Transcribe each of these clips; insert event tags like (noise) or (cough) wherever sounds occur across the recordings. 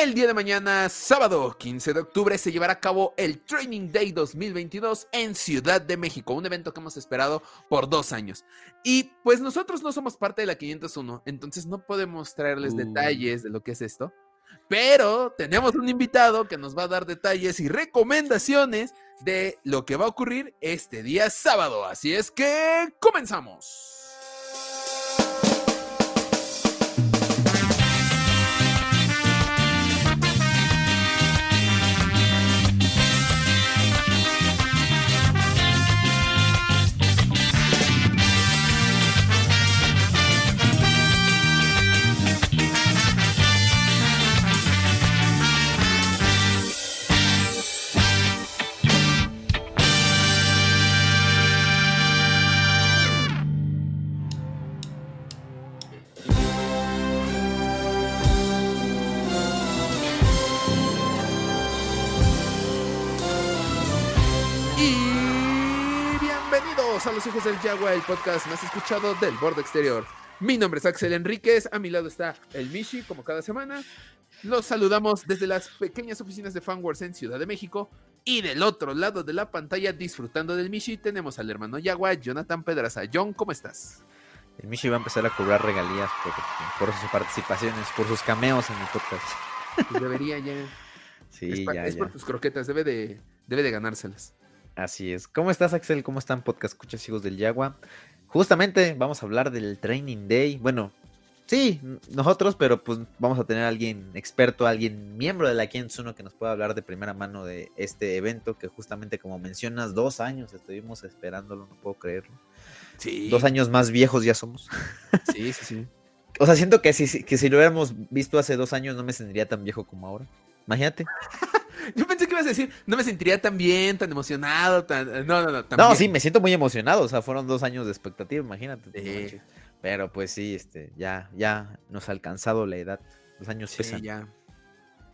El día de mañana, sábado 15 de octubre, se llevará a cabo el Training Day 2022 en Ciudad de México, un evento que hemos esperado por dos años. Y pues nosotros no somos parte de la 501, entonces no podemos traerles Uh. detalles de lo que es esto. Pero tenemos un invitado que nos va a dar detalles y recomendaciones de lo que va a ocurrir este día sábado. Así es que comenzamos. Bienvenidos a Los Hijos del Yagua, el podcast más escuchado del borde exterior. Mi nombre es Axel Enríquez, a mi lado está el Mishi, como cada semana. Los saludamos desde las pequeñas oficinas de Fanwars en Ciudad de México. Y del otro lado de la pantalla, disfrutando del Mishi, tenemos al hermano Yagua, Jonathan Pedraza. John, ¿cómo estás? El Michi va a empezar a cobrar regalías por, por sus participaciones, por sus cameos en el podcast. Pues debería ya. Sí, es pa- ya, es ya. por tus croquetas, debe de, debe de ganárselas. Así es. ¿Cómo estás, Axel? ¿Cómo están, podcast escuchas hijos del Yagua? Justamente vamos a hablar del Training Day. Bueno, sí, nosotros, pero pues vamos a tener a alguien experto, alguien miembro de la 501 que nos pueda hablar de primera mano de este evento que justamente como mencionas, dos años estuvimos esperándolo, no puedo creerlo. Sí. Dos años más viejos ya somos. (laughs) Sí, sí, sí. O sea, siento que si, que si lo hubiéramos visto hace dos años no me sentiría tan viejo como ahora. Imagínate. (laughs) Yo pensé que ibas a decir, no me sentiría tan bien, tan emocionado, tan... No, no, no. tan No, bien. sí, me siento muy emocionado. O sea, fueron dos años de expectativa, imagínate. Sí. Pero pues sí, este, ya, ya nos ha alcanzado la edad. Los años Sí, pesan. ya.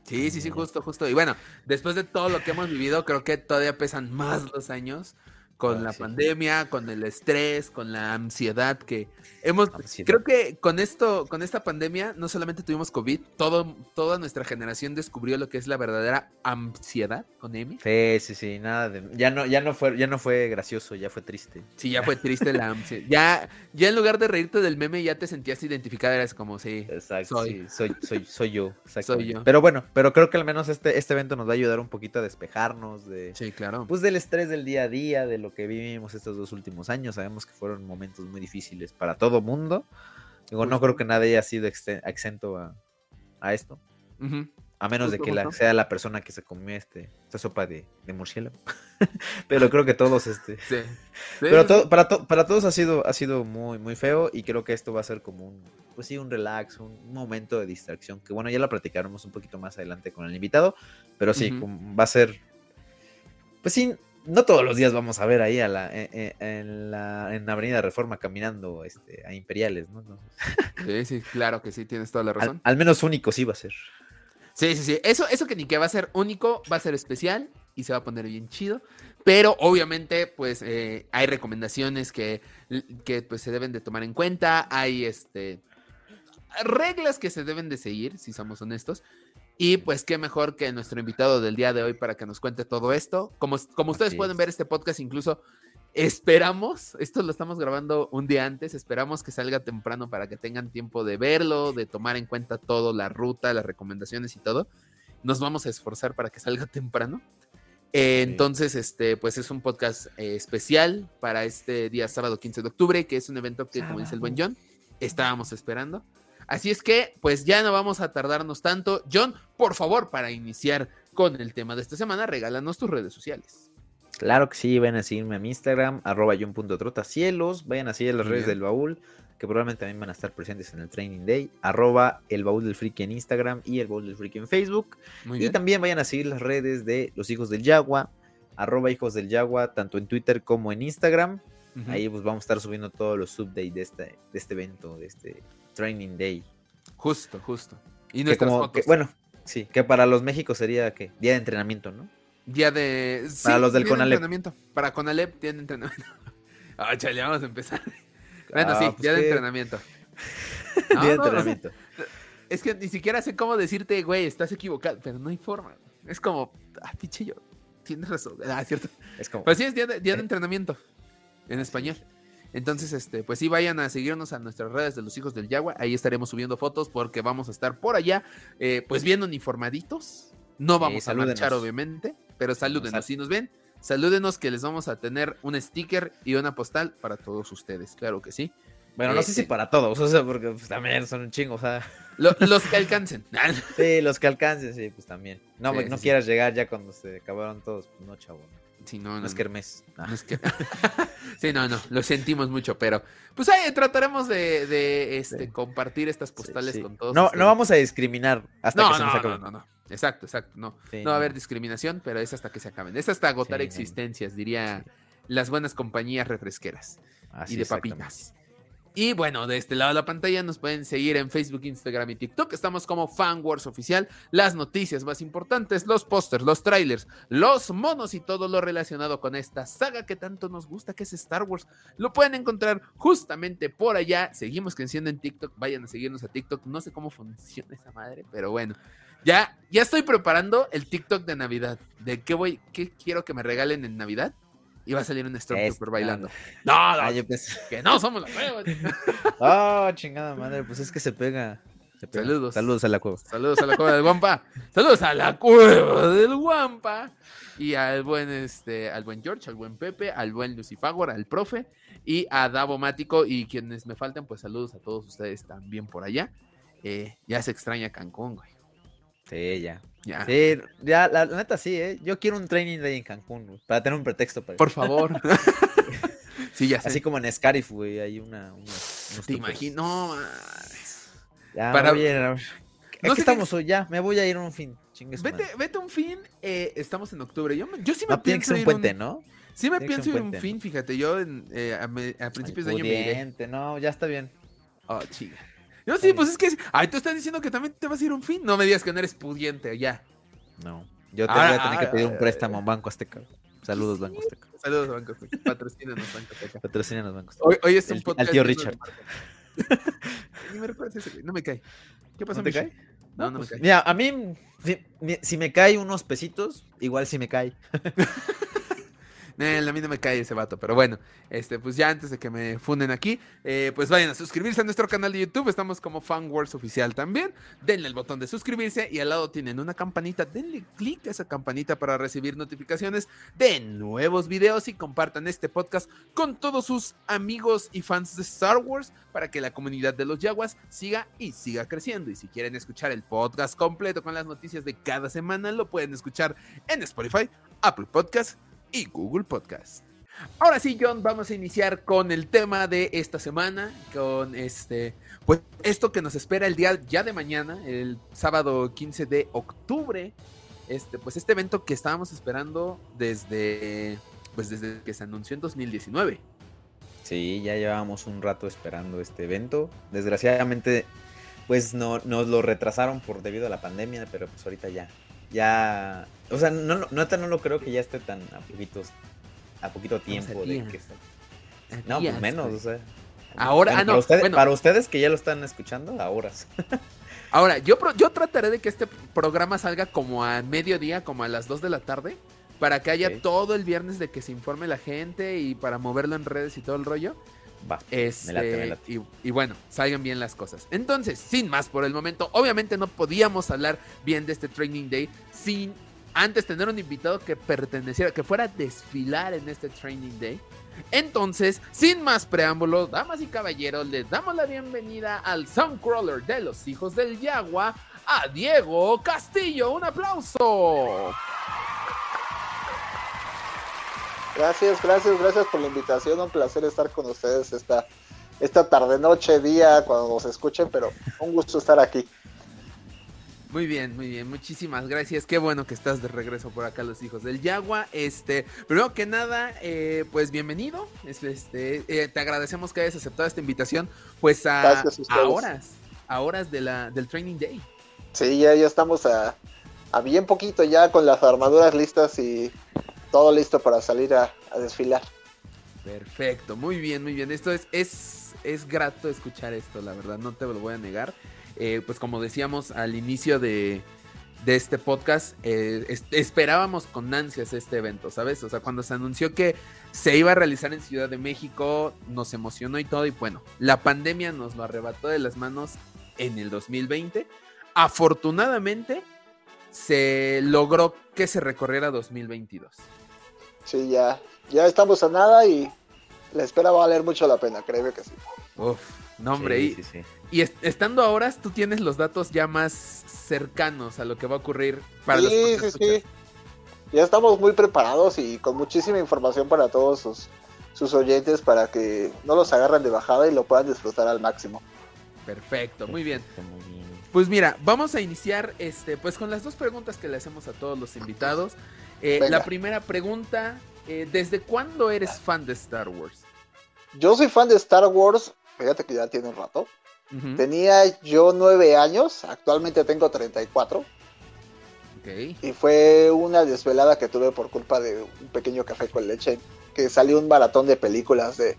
Sí, sí, sí, justo, justo. Y bueno, después de todo lo que hemos vivido, creo que todavía pesan más los años con Ah, la sí. pandemia, con el estrés, con la ansiedad que hemos... Ansiedad. Creo que con esto, con esta pandemia, no solamente tuvimos COVID, todo, toda nuestra generación descubrió lo que es la verdadera ansiedad con M. Sí, sí, sí, nada de. Ya no, ya no fue, ya no fue gracioso, ya fue triste. Sí, ya fue triste la ansiedad. Ya, ya en lugar de reírte del meme, ya te sentías identificada, eras como, sí, Exacto. Soy. sí, soy, soy, soy yo. (laughs) Soy yo. Pero bueno, pero creo que al menos este, este evento nos va a ayudar un poquito a despejarnos de. sí, claro. Pues del estrés del día a día, de lo que vivimos estos dos últimos años. Sabemos que fueron momentos muy difíciles para todo mundo. Digo, no creo que nadie haya sido exento a, a esto. Ujú. A menos de que la, sea la persona que se comió este, esta sopa de, de murciélago. (laughs) Pero creo que todos, este. (laughs) Sí. Pero Sí, to- para, to- para todos ha sido, ha sido muy, muy feo. Y creo que esto va a ser como un, pues sí, un relax, un momento de distracción. Que bueno, ya lo platicaremos un poquito más adelante con el invitado. Pero sí, Ujú. como va a ser. Pues sí, no todos los días vamos a ver ahí a la, en, en- en la, en Avenida Reforma caminando este, a Imperiales, ¿no? No. Sí, sí, claro que sí, tienes toda la Al, razón. al menos único sí va a ser. Sí, sí, sí. Eso, eso que ni que va a ser único, va a ser especial y se va a poner bien chido. Pero obviamente, pues, eh, hay recomendaciones que, que pues, se deben de tomar en cuenta. Hay este reglas que se deben de seguir, si somos honestos. Y pues qué mejor que nuestro invitado del día de hoy para que nos cuente todo esto. Como, como ustedes Así pueden es. ver este podcast, incluso esperamos, esto lo estamos grabando un día antes, esperamos que salga temprano para que tengan tiempo de verlo, de tomar en cuenta todo, la ruta, las recomendaciones y todo. Nos vamos a esforzar para que salga temprano. Eh. Entonces, este, pues es un podcast eh, especial para este día sábado 15 de octubre, que es un evento que, como dice el buen John, estábamos esperando. Así es que, pues ya no vamos a tardarnos tanto. John, por favor, para iniciar con el tema de esta semana, regálanos tus redes sociales. Claro que sí, vayan a seguirme a mi Instagram, arroba john.trotacielos, vayan a seguir las redes del baúl, que probablemente también van a estar presentes en el Training Day, arroba el baúl del friki en Instagram y el baúl del friki en Facebook. Muy Y bien. también vayan a seguir las redes de los hijos del Yagua, arroba hijos del Yagua, tanto en Twitter como en Instagram. Ahí pues vamos a estar subiendo todos los updates de este, de este evento, de este Training Day. Justo, justo. Y Que nuestras como, que, fotos. bueno, sí, que para los México sería que día de entrenamiento, ¿no? Día de. Para los del de Conalep. entrenamiento. Para Conalep, día de entrenamiento. (laughs) Ah, chale, vamos a empezar. (laughs) Bueno, Ah, sí, pues día de entrenamiento. (laughs) día de No, no, entrenamiento. es que ni siquiera sé cómo decirte, güey, estás equivocado, pero no hay forma. Es como, ah, pinche yo, tienes razón. Ah, cierto. Es como. Pues sí, es día de, día de Eh. entrenamiento en español. Entonces, este, pues sí, vayan a seguirnos a nuestras redes de los hijos del Yagua. Ahí estaremos subiendo fotos porque vamos a estar por allá, eh, pues bien uniformaditos. No vamos a marchar, obviamente, pero salúdenos. Sal- Si nos ven, salúdenos que les vamos a tener un sticker y una postal para todos ustedes. Claro que sí. Bueno, no Eh, sé si eh. para todos, o sea, porque pues, también son un chingo, o sea. Lo- los que alcancen. (laughs) Sí, los que alcancen, sí, pues también. No, Sí, no sí, sí. quieras llegar ya cuando se acabaron todos, pues no, chavo. No, Sí, no, no no, es kermés. Ah, No es que- (laughs) sí, no, no, lo sentimos mucho, pero pues ahí trataremos de, de, este, Sí. compartir estas postales sí. con todos. No, ustedes. no vamos a discriminar hasta que se nos no, acabe. no, no, no. Exacto, exacto. No, no va a haber discriminación, pero es hasta que se acaben. Es hasta agotar existencias, diría las buenas compañías refresqueras Así y de papitas. Y bueno, de este lado de la pantalla nos pueden seguir en Facebook, Instagram y TikTok. Estamos como FanWars Oficial. Las noticias más importantes, los pósters, los trailers, los monos y todo lo relacionado con esta saga que tanto nos gusta, que es Star Wars. Lo pueden encontrar justamente por allá. Seguimos creciendo en TikTok. Vayan a seguirnos a TikTok. No sé cómo funciona esa madre, pero bueno. Ya, ya estoy preparando el TikTok de Navidad. De qué voy, qué quiero que me regalen en Navidad. Y va a salir un Stormtrooper bailando. No, no, Ah, yo pensé- que no somos la hueva. (laughs) Ah, chingada madre, pues es que se pega. se pega. Saludos. Saludos a la cueva. Saludos a la cueva del Guampa. Saludos a la cueva del Guampa. Y al buen este, al buen George, al buen Pepe, al buen Lucifagor, al profe y a Davo Mático. Y quienes me faltan, pues saludos a todos ustedes también por allá. Eh, ya se extraña Cancún, güey. Sí, ya. Ya. Sí, ya, la, la neta sí, ¿eh? Yo quiero un training day en Cancún, güey, para tener un pretexto para. Por favor. (laughs) sí, ya sé. Así como en Scarif, güey, hay una... unos Te imagino. No. Ya, Para- voy a a- No Aquí estamos hoy, ya, me voy a ir un fin. Vete, vete un fin. eh, estamos en octubre. Yo, yo sí me No, tiene que pienso ser un puente, ¿no? Sí me tiene pienso ir un un puente, fin, fíjate. Yo en, eh, a, me- a principios de año me iré. No, ya está bien. Oh, chica. No, sí, pues es que. Ay, tú estás diciendo que también te vas a ir un fin. No me digas que no eres pudiente, ya. No. Yo te Ahora- voy a tener que pedir un ahora- préstamo a un Banco Azteca. Saludos, Banco Azteca. Saludos, Banco Azteca. Patrocínanos, Banco Azteca. Patrocinan los bancos. Hoy, hoy es un El- podcast. al tío Richard. (laughs) No me cae. ¿Qué pasó, ¿No te cae? No, no me pues, cae. Mira, a mí, si, si me cae unos pesitos, igual si me cae. (laughs) Eh, a mí no me cae ese vato, pero bueno, este, pues ya antes de que me funden aquí, eh, pues vayan a suscribirse a nuestro canal de YouTube, estamos como FanWars Oficial también, denle el botón de suscribirse y al lado tienen una campanita, denle clic a esa campanita para recibir notificaciones de nuevos videos y compartan este podcast con todos sus amigos y fans de Star Wars para que la comunidad de los Yaguas siga y siga creciendo. Y si quieren escuchar el podcast completo con las noticias de cada semana, lo pueden escuchar en Spotify, Apple Podcast y Google Podcast. Ahora sí, John, vamos a iniciar con el tema de esta semana, con este, pues esto que nos espera el día ya de mañana, el sábado 15 de octubre, este, pues este evento que estábamos esperando desde, pues desde que se anunció en 2019. Sí, ya llevábamos un rato esperando este evento. Desgraciadamente, pues no, nos lo retrasaron por debido a la pandemia, pero pues ahorita ya. Ya. O sea, no, no, neta no lo creo que ya esté tan a poquitos. A poquito tiempo de que No, pues menos, o sea. Ahora- Bueno, ah, no, para, ustedes, bueno. para ustedes que ya lo están escuchando, ahora. (laughs) Ahora, yo, pro- yo trataré de que este programa salga como a mediodía, como a las 2 de la tarde, para que haya todo el viernes de que se informe la gente y para moverlo en redes y todo el rollo. Va. Este, Me late, me late. Y, y bueno, salgan bien las cosas. Entonces, sin más por el momento, obviamente no podíamos hablar bien de este Training Day sin antes tener un invitado que perteneciera, que fuera a desfilar en este Training Day. Entonces, sin más preámbulos, damas y caballeros, les damos la bienvenida al Soundcrawler de los hijos del Yagua, a Diego Castillo. Un aplauso. Gracias, gracias, gracias por la invitación. Un placer estar con ustedes esta, esta tarde, noche, día, cuando nos escuchen, pero un gusto estar aquí. Muy bien, muy bien, muchísimas gracias. Qué bueno que estás de regreso por acá, los hijos del Yagua. Este, primero que nada, eh, pues bienvenido. Es- Este, eh, te agradecemos que hayas aceptado esta invitación, pues a, horas, a horas de la, del Training Day. Sí, ya, ya estamos a, a bien poquito ya con las armaduras listas y todo listo para salir a, desfilar. Perfecto, muy bien, muy bien. Esto es, es, es grato escuchar esto, la verdad, no te lo voy a negar. eh, pues como decíamos al inicio de, de este podcast, eh, es- esperábamos con ansias este evento, ¿sabes? O sea, cuando se anunció que se iba a realizar en Ciudad de México, nos emocionó y todo, y bueno, la pandemia nos lo arrebató de las manos en el 2020. Afortunadamente, se logró que se recorriera 2022. Sí, ya, ya estamos a nada y la espera va a valer mucho la pena, créeme que sí. Uf, no hombre, Sí, y, sí, sí. y est- estando a horas, tú tienes los datos ya más cercanos a lo que va a ocurrir para los sí, sí, sí. Ya estamos muy preparados y con muchísima información para todos sus, sus oyentes para que no los agarren de bajada y lo puedan disfrutar al máximo. Perfecto, muy bien. Perfecto, muy bien. Pues mira, vamos a iniciar este, pues con las dos preguntas que le hacemos a todos los invitados. Eh, la primera pregunta, eh, ¿desde cuándo eres fan de Star Wars? Yo soy fan de Star Wars, fíjate que ya tiene un rato. Tenía yo nueve años, actualmente tengo 34 Ok. y fue una desvelada que tuve por culpa de un pequeño café con leche, que salió un maratón de películas de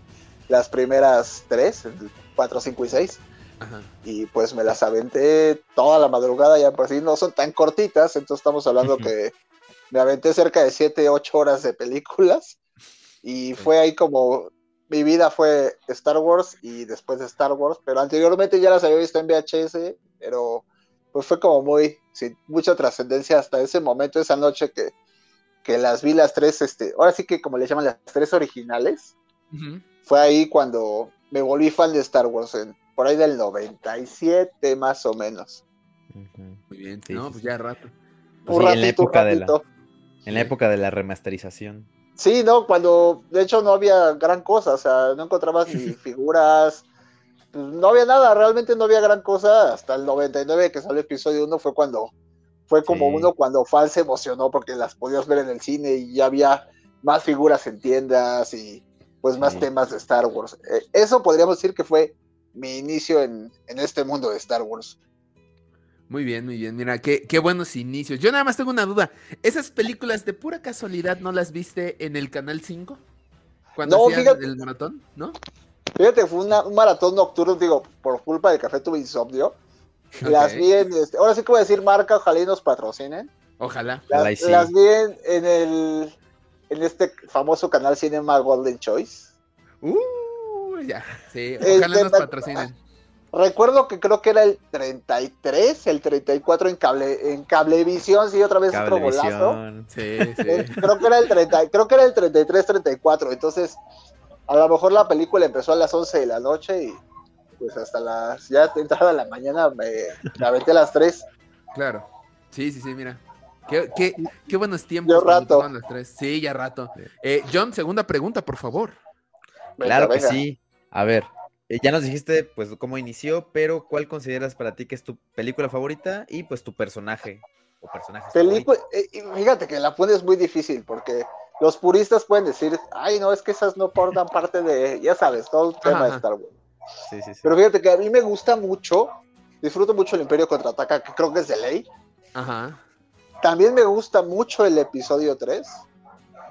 las primeras tres, 4, 5 y 6. Ajá. y pues me las aventé toda la madrugada, ya por si no son tan cortitas, entonces estamos hablando que me aventé cerca de 7, 8 horas de películas y fue ahí como mi vida fue Star Wars y después de Star Wars, pero anteriormente ya las había visto en VHS, pero pues fue como muy, sin mucha trascendencia hasta ese momento, esa noche que, que las vi las tres, este, ahora sí que como le llaman las tres originales, fue ahí cuando me volví fan de Star Wars, en, por ahí del 97 más o menos. Muy bien. Sí, no, pues ya rato. Pues un sí, ratito, en la un época de la, ratito. En la época de la remasterización. Sí, no, cuando de hecho no había gran cosa, o sea, no encontrabas ni (laughs) figuras, no había nada, realmente no había gran cosa hasta el 99 que salió el episodio 1 fue cuando fue como Sí. uno cuando fan se emocionó porque las podías ver en el cine y ya había más figuras en tiendas y pues más Sí. temas de Star Wars. Eh, eso podríamos decir que fue mi inicio en, en este mundo de Star Wars. Muy bien, muy bien. Mira, qué, qué buenos inicios. Yo nada más tengo una duda. ¿Esas películas de pura casualidad no las viste en el Canal 5? Cuando No, hacían fíjate. el maratón, ¿no? Fíjate, fue una- un maratón nocturno, digo, por culpa del café tuve insomnio. Las vi en, este, ahora sí que voy a decir marca, ojalá y nos patrocinen. Ojalá. Las, Ojalá y sí. las vi en, en el en este famoso canal Cinema Golden Choice. Uh, ya. Sí, Este, ojalá nos me- patrocinen. Recuerdo que creo que era el 33, el 34 en cable en Cablevisión, sí, otra vez otro golazo. Cablevisión. Sí, Eh, sí. creo que era el 30, creo que era el 33 34, entonces a lo mejor la película empezó a las 11 de la noche y pues hasta las ya entrada la mañana me, me aventé a las 3. Claro. Sí, sí, sí, mira. Qué, qué, qué buenos tiempos. Ya rato. pasaban las tres. Sí, ya rato. Sí. Eh, John, segunda pregunta, por favor. Venga, Claro que venga. sí. A ver, eh, ya nos dijiste pues cómo inició, pero ¿cuál consideras para ti que es tu película favorita y pues tu personaje o personajes Película, eh, fíjate que la pones muy difícil porque los puristas pueden decir, ay, no, es que esas no forman parte de, ya sabes, todo el tema Ajá. de Star Wars. Sí, sí, sí. Pero fíjate que a mí me gusta mucho, disfruto mucho el Imperio Contraataca, que creo que es de ley. Ajá. También me gusta mucho el episodio 3.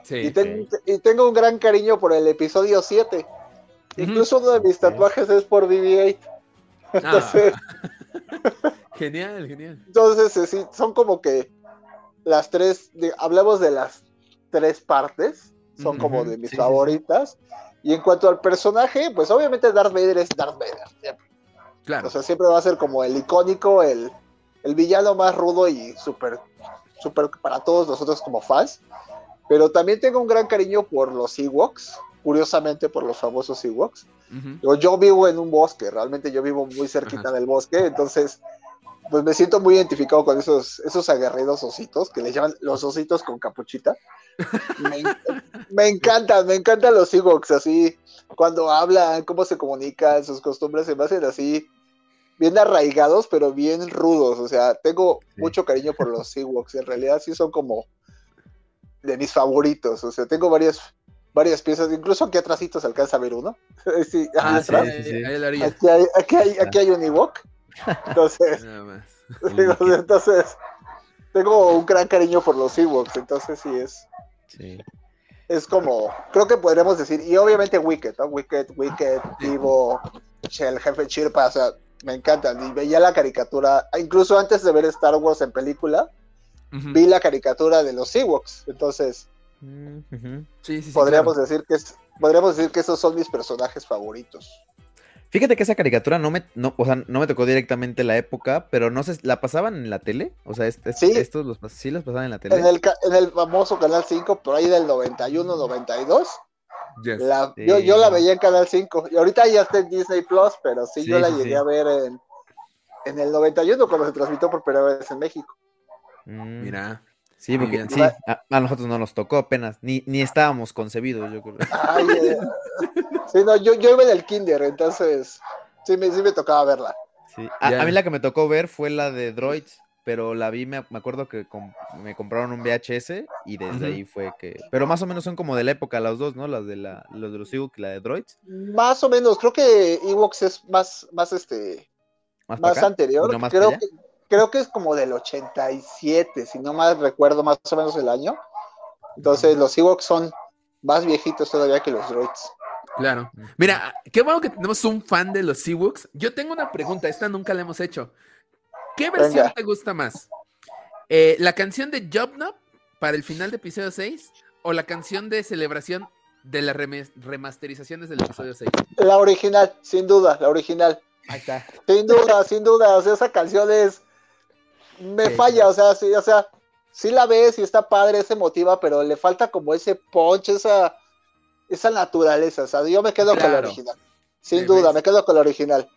Sí. y, ten- y tengo un gran cariño por el episodio 7. Incluso uno de mis tatuajes es por BB-8. Ah, (laughs) genial, genial. entonces eh, sí, son como que las tres, de- hablamos de las tres partes, son como de mis sí, sí, sí. favoritas. Y en cuanto al personaje, pues obviamente Darth Vader es Darth Vader. siempre. Claro. O sea, siempre va a ser como el icónico, el, el villano más rudo y súper, súper para todos nosotros como fans. Pero también tengo un gran cariño por los Ewoks, curiosamente por los famosos Ewoks. Ujú. Yo, yo vivo en un bosque, realmente yo vivo muy cerquita del bosque, entonces pues me siento muy identificado con esos, esos aguerridos ositos, que le llaman los ositos con capuchita. Me, me encantan, me encantan los Ewoks, así, cuando hablan, cómo se comunican, sus costumbres se me hacen así, bien arraigados, pero bien rudos, o sea, tengo Sí. mucho cariño por los Ewoks, en realidad sí son como de mis favoritos, o sea, tengo varias, varias piezas, incluso aquí atrásito se alcanza a ver uno. (laughs) sí, Ah, sí. Aquí hay, aquí hay, aquí hay un Ewok. Entonces, (laughs) Nada más. (laughs) digo, entonces, tengo un gran cariño por los Ewoks. Entonces, sí es, Sí. es como, creo que podríamos decir, y obviamente Wicked, ¿no? Wicked, Wicked, Sí. Divo, el jefe Chirpa, o sea, me encantan. Y veía la caricatura, incluso antes de ver Star Wars en película, vi la caricatura de los Ewoks. Entonces, Mm, ujú. Sí, sí, sí, podríamos claro. decir que es, podríamos decir que esos son mis personajes favoritos. Fíjate que esa caricatura no me, no, o sea, no me tocó directamente la época, pero no sé, ¿la pasaban en la tele? O sea, este- Sí. estos los, sí los pasaban en la tele. En el, ca- en el famoso Canal 5, por ahí del 91, 92, Yes. la, Sí. yo, yo la veía en Canal 5. Y ahorita ya está en Disney Plus, pero sí, Sí, yo la sí, llegué sí. a ver en, en el 91 cuando se transmitió por primera vez en México. Mm, Mira. Sí, porque sí, a, a nosotros no nos tocó apenas, ni, ni estábamos concebidos, yo creo. Ay, eh, sí, no, yo, yo iba en el kinder, entonces sí me, sí me tocaba verla. Sí. A, Ya. a mí la que me tocó ver fue la de Droids, pero la vi, me, me acuerdo que com- me compraron un VHS y desde ahí fue que... Pero más o menos son como de la época las dos, ¿no? Las de la, los de los Ewok y la de Droids. Más o menos, creo que Ewoks es más, más este, Más, anterior. y no más creo, que, creo que es como del 87, si no mal recuerdo más o menos el año. Entonces los Ewoks son más viejitos todavía que los droids. Claro. Mira, qué bueno que tenemos un fan de los Ewoks. Yo tengo una pregunta, esta nunca la hemos hecho. ¿Qué versión Venga. te gusta más? Eh, ¿La canción de Job Knob para el final de episodio 6 o la canción de celebración de las remasterizaciones del episodio 6? La original, sin duda, la original. Ahí está. Sin duda, sin duda. O sea, esa canción es. Me Sí, falla, claro. o sea, sí, o sea, sí la ves y está padre, se motiva, pero le falta como ese punch, esa, esa naturaleza. O sea, yo me quedo con la original. Sin Me duda, ves. me quedo con la original.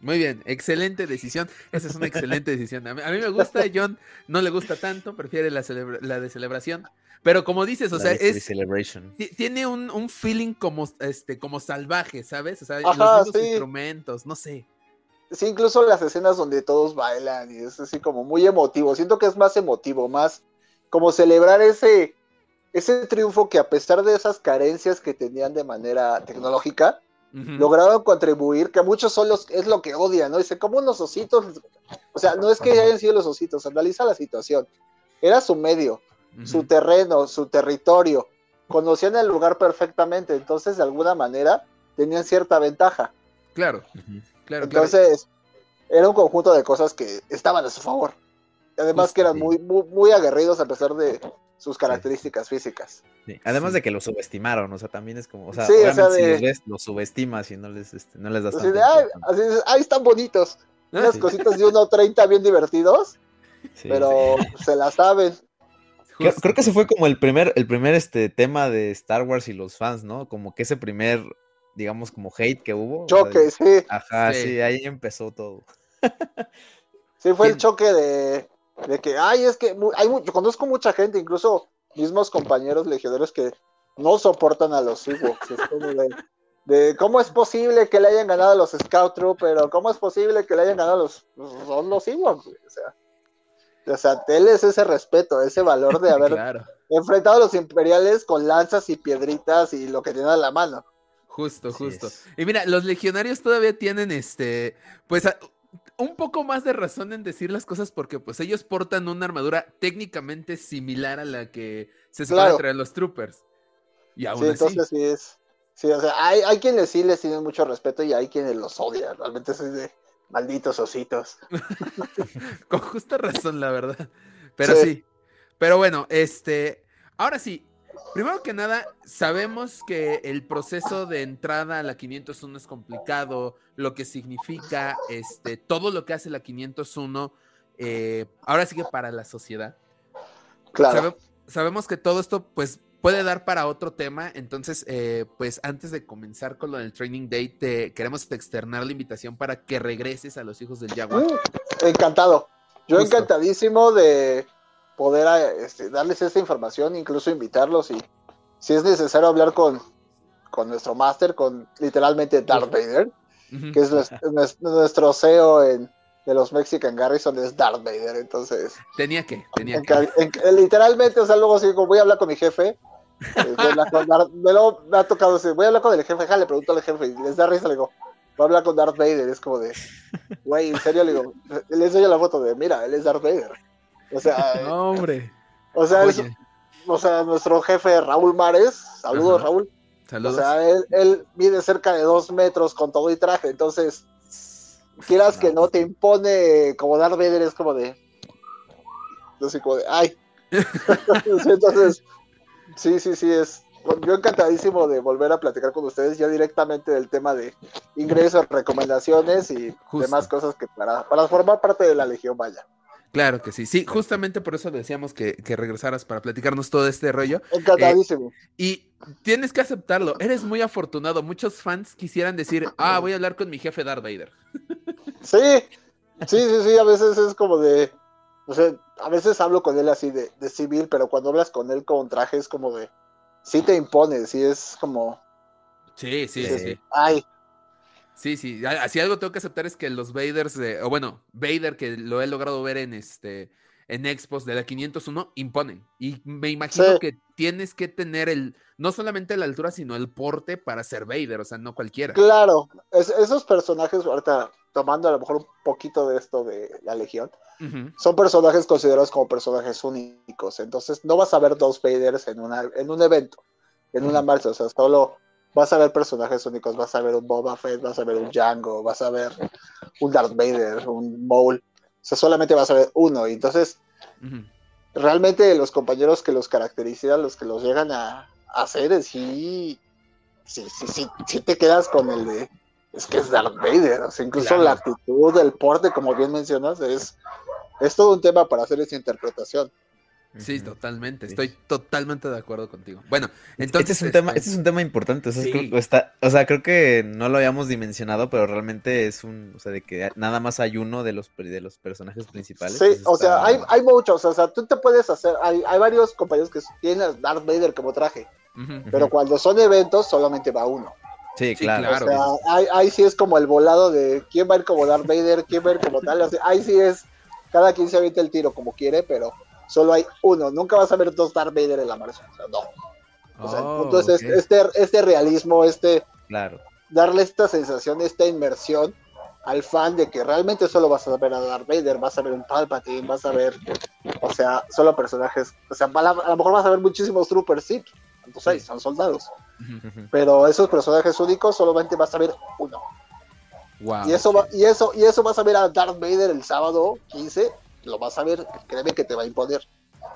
Muy bien, excelente decisión. Esa es una excelente decisión. A mí, a mí me gusta, a (laughs) John no le gusta tanto, prefiere la, celebra- la de celebración. Pero como dices, o La sea, es, tiene un, un feeling como, este, como salvaje, ¿sabes? O sea, Ajá, los mismos sí. instrumentos, no sé. Sí, incluso las escenas donde todos bailan y es así como muy emotivo. Siento que es más emotivo, más como celebrar ese, ese triunfo que a pesar de esas carencias que tenían de manera tecnológica, Ujú. lograron contribuir, que muchos son los, es lo que odian, ¿no? Dice, ¿cómo los ositos? O sea, no es que hayan sido los ositos, analiza la situación. Era su medio, su terreno, su territorio. Conocían el lugar perfectamente, entonces de alguna manera tenían cierta ventaja. Claro, claro, claro. Entonces, era un conjunto de cosas que estaban a su favor. Además Justo, que eran sí. muy, muy, muy aguerridos a pesar de sus características físicas. Sí, Además Sí. de que los subestimaron, o sea, también es como, o sea, Sí, o obviamente sea, si de- los ves, los subestimas y no les, este, no les das ay, importancia. así dices, "Ay, están bonitos. Ah, Unas sí. cositas de 1.30 bien divertidos, (laughs) Sí, pero se la saben. Creo que ese fue como el primer, el primer este tema de Star Wars y los fans, ¿no? Como que ese primer, digamos, como hate que hubo. o sea, Choque, sí. Ajá, Sí. sí. ahí empezó todo. (laughs) Sí, fue el choque de, de que, ay, es que hay yo conozco mucha gente, incluso mismos compañeros legionarios que no soportan a los Ewoks. Es como de, de cómo es posible que le hayan ganado a los Scout Troop, pero cómo es posible que le hayan ganado a los. Son los Ewoks, o sea. O sea, teles ese respeto, ese valor de (laughs) haber Claro, enfrentado a los imperiales con lanzas y piedritas y lo que tienen a la mano. Justo, Así justo. es. Y mira, los legionarios todavía tienen este, pues un poco más de razón en decir las cosas porque pues ellos portan una armadura técnicamente similar a la que se supone Claro. traer los troopers. Y aún Sí, así, entonces sí es. Sí, o sea, hay, hay quienes sí les tienen mucho respeto y hay quienes los odian. Realmente es de malditos ositos. (laughs) con justa razón, la verdad. Pero sí. Sí. Pero bueno, este, ahora sí, primero que nada, sabemos que el proceso de entrada a la 501 es complicado, lo que significa, este, todo lo que hace la 501, eh, ahora sí que para la sociedad. Claro. Sabe- sabemos que todo esto, pues, puede dar para otro tema. Entonces, eh, pues, antes de comenzar con lo del Training Day, te queremos externar la invitación para que regreses a los hijos del Jaguar. Mm, encantado. Yo Justo. encantadísimo de poder eh, este, darles esta información, incluso invitarlos y si es necesario hablar con, con nuestro máster, con literalmente Darth Vader, que es nuestro, (laughs) nues- nuestro CEO en, de los Mexican Garrison, es Darth Vader. Entonces, Tenía que, tenía que. en- literalmente, o sea, luego como voy a hablar con mi jefe. eh, con Darth- me, lo, me ha tocado decir, voy a hablar con el jefe, ja, le pregunto al jefe y les da risa, le digo, voy a hablar con Darth Vader, es como de, güey, en serio, le digo, le enseño la foto de, mira, él es Darth Vader. O sea, (laughs) No, hombre. o sea, es- o sea, nuestro jefe Raúl Mares, saludos Ajá. Raúl, saludos. o sea, él, él mide cerca de dos metros con todo y traje, entonces, quieras que no te impone como Darth Vader, es como de. Sé, como de. ¡Ay! (laughs) Entonces, sí, sí, sí, es. Yo encantadísimo de volver a platicar con ustedes ya directamente del tema de ingresos, recomendaciones y Justo. demás cosas que para, para formar parte de la Legión vaya. Claro que sí. Sí, justamente por eso decíamos que, que regresaras para platicarnos todo este rollo. Encantadísimo. Y tienes que aceptarlo. Eres muy afortunado. Muchos fans quisieran decir, ah, voy a hablar con mi jefe Darth Vader. (laughs) Sí, sí, sí, sí, a veces es como de, o sea, a veces hablo con él así de, de civil, pero cuando hablas con él con traje es como de, sí te impone, sí es como, Sí, sí, Sí. sí. sí. ay, Sí, sí. Así algo tengo que aceptar es que los Vaders de, o bueno, Vader que lo he logrado ver en este en Expos de la 501 imponen. Y me imagino Sí. que tienes que tener el no solamente la altura, sino el porte para ser Vader, o sea, no cualquiera. claro, es- esos personajes, ahorita tomando a lo mejor un poquito de esto de la Legión, son personajes considerados como personajes únicos, entonces no vas a ver dos Vaders en, una, en un evento, en una marcha, o sea, solo vas a ver personajes únicos, vas a ver un Boba Fett, vas a ver un Django, vas a ver un Darth Vader, un Maul, o sea, solamente vas a ver uno, y entonces Ujú. realmente los compañeros que los caracterizan, los que los llegan a, a hacer, sí, sí, sí, sí, sí te quedas con el de, es que es Darth Vader, o sea, incluso Claro. la actitud, el porte, como bien mencionas, es, es todo un tema para hacer esa interpretación. Sí, totalmente. Sí. Estoy totalmente de acuerdo contigo. Bueno, Este entonces. es un tema, este, este es un tema importante, o sea, Sí. creo- está- o sea, creo que no lo habíamos dimensionado, pero realmente es un, o sea, de que nada más hay uno de los de los personajes principales. Sí, o sea, hay, hay muchos, o sea, tú te puedes hacer, hay, hay varios compañeros que tienen a Darth Vader como traje, pero cuando son eventos solamente va uno. Sí, Sí, claro. claro. O sea, ahí, ahí sí es como el volado de quién va a ir como Darth Vader, quién va a ir como tal. o sea, ahí sí es, cada quien se avienta el tiro como quiere, pero solo hay uno. Nunca vas a ver dos Darth Vader en la marcha. O sea, no. O sea, el Oh, es este, este, este realismo, este Claro. darle esta sensación, esta inmersión al fan de que realmente solo vas a ver a Darth Vader, vas a ver un Palpatine, vas a ver, o sea, solo personajes, o sea, a lo mejor vas a ver muchísimos troopers, sí, entonces ahí son soldados, (laughs) pero esos personajes únicos solamente vas a ver uno. Wow, Y eso, va, y, eso, y eso vas a ver a Darth Vader el sábado 15, lo vas a ver, créeme que te va a imponer.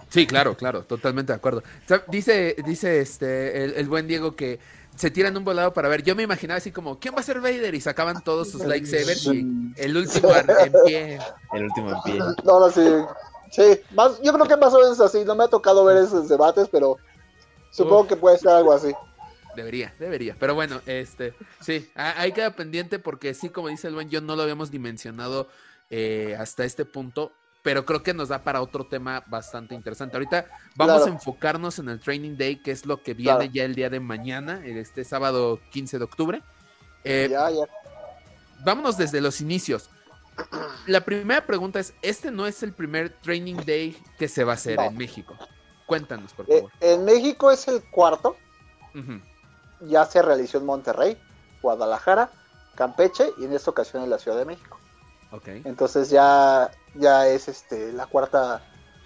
Sí, claro, claro, totalmente de acuerdo. Dice, dice este el, el buen Diego que se tiran un volado para ver. Yo me imaginaba así como, ¿quién va a ser Vader? Y sacaban todos sus lightsabers y el último en pie. El último en pie. No, no, sí, sí, más, yo creo que más o menos así, no me ha tocado ver esos debates, pero supongo Uf. que puede ser algo así. Debería, debería. Pero bueno, este, sí, ahí queda pendiente porque sí, como dice el buen, yo no lo habíamos dimensionado eh, hasta este punto, pero creo que nos da para otro tema bastante interesante. Ahorita vamos Claro. a enfocarnos en el Training Day, que es lo que viene Claro. ya el día de mañana, este sábado 15 de octubre. Eh, ya, ya. vámonos desde los inicios. La primera pregunta es, este no es el primer Training Day que se va a hacer No. en México. Cuéntanos, por Eh, favor. en México es el cuarto, ya se realizó en Monterrey, Guadalajara, Campeche y en esta ocasión en la Ciudad de México. Ok. Entonces ya, ya es este la cuarta,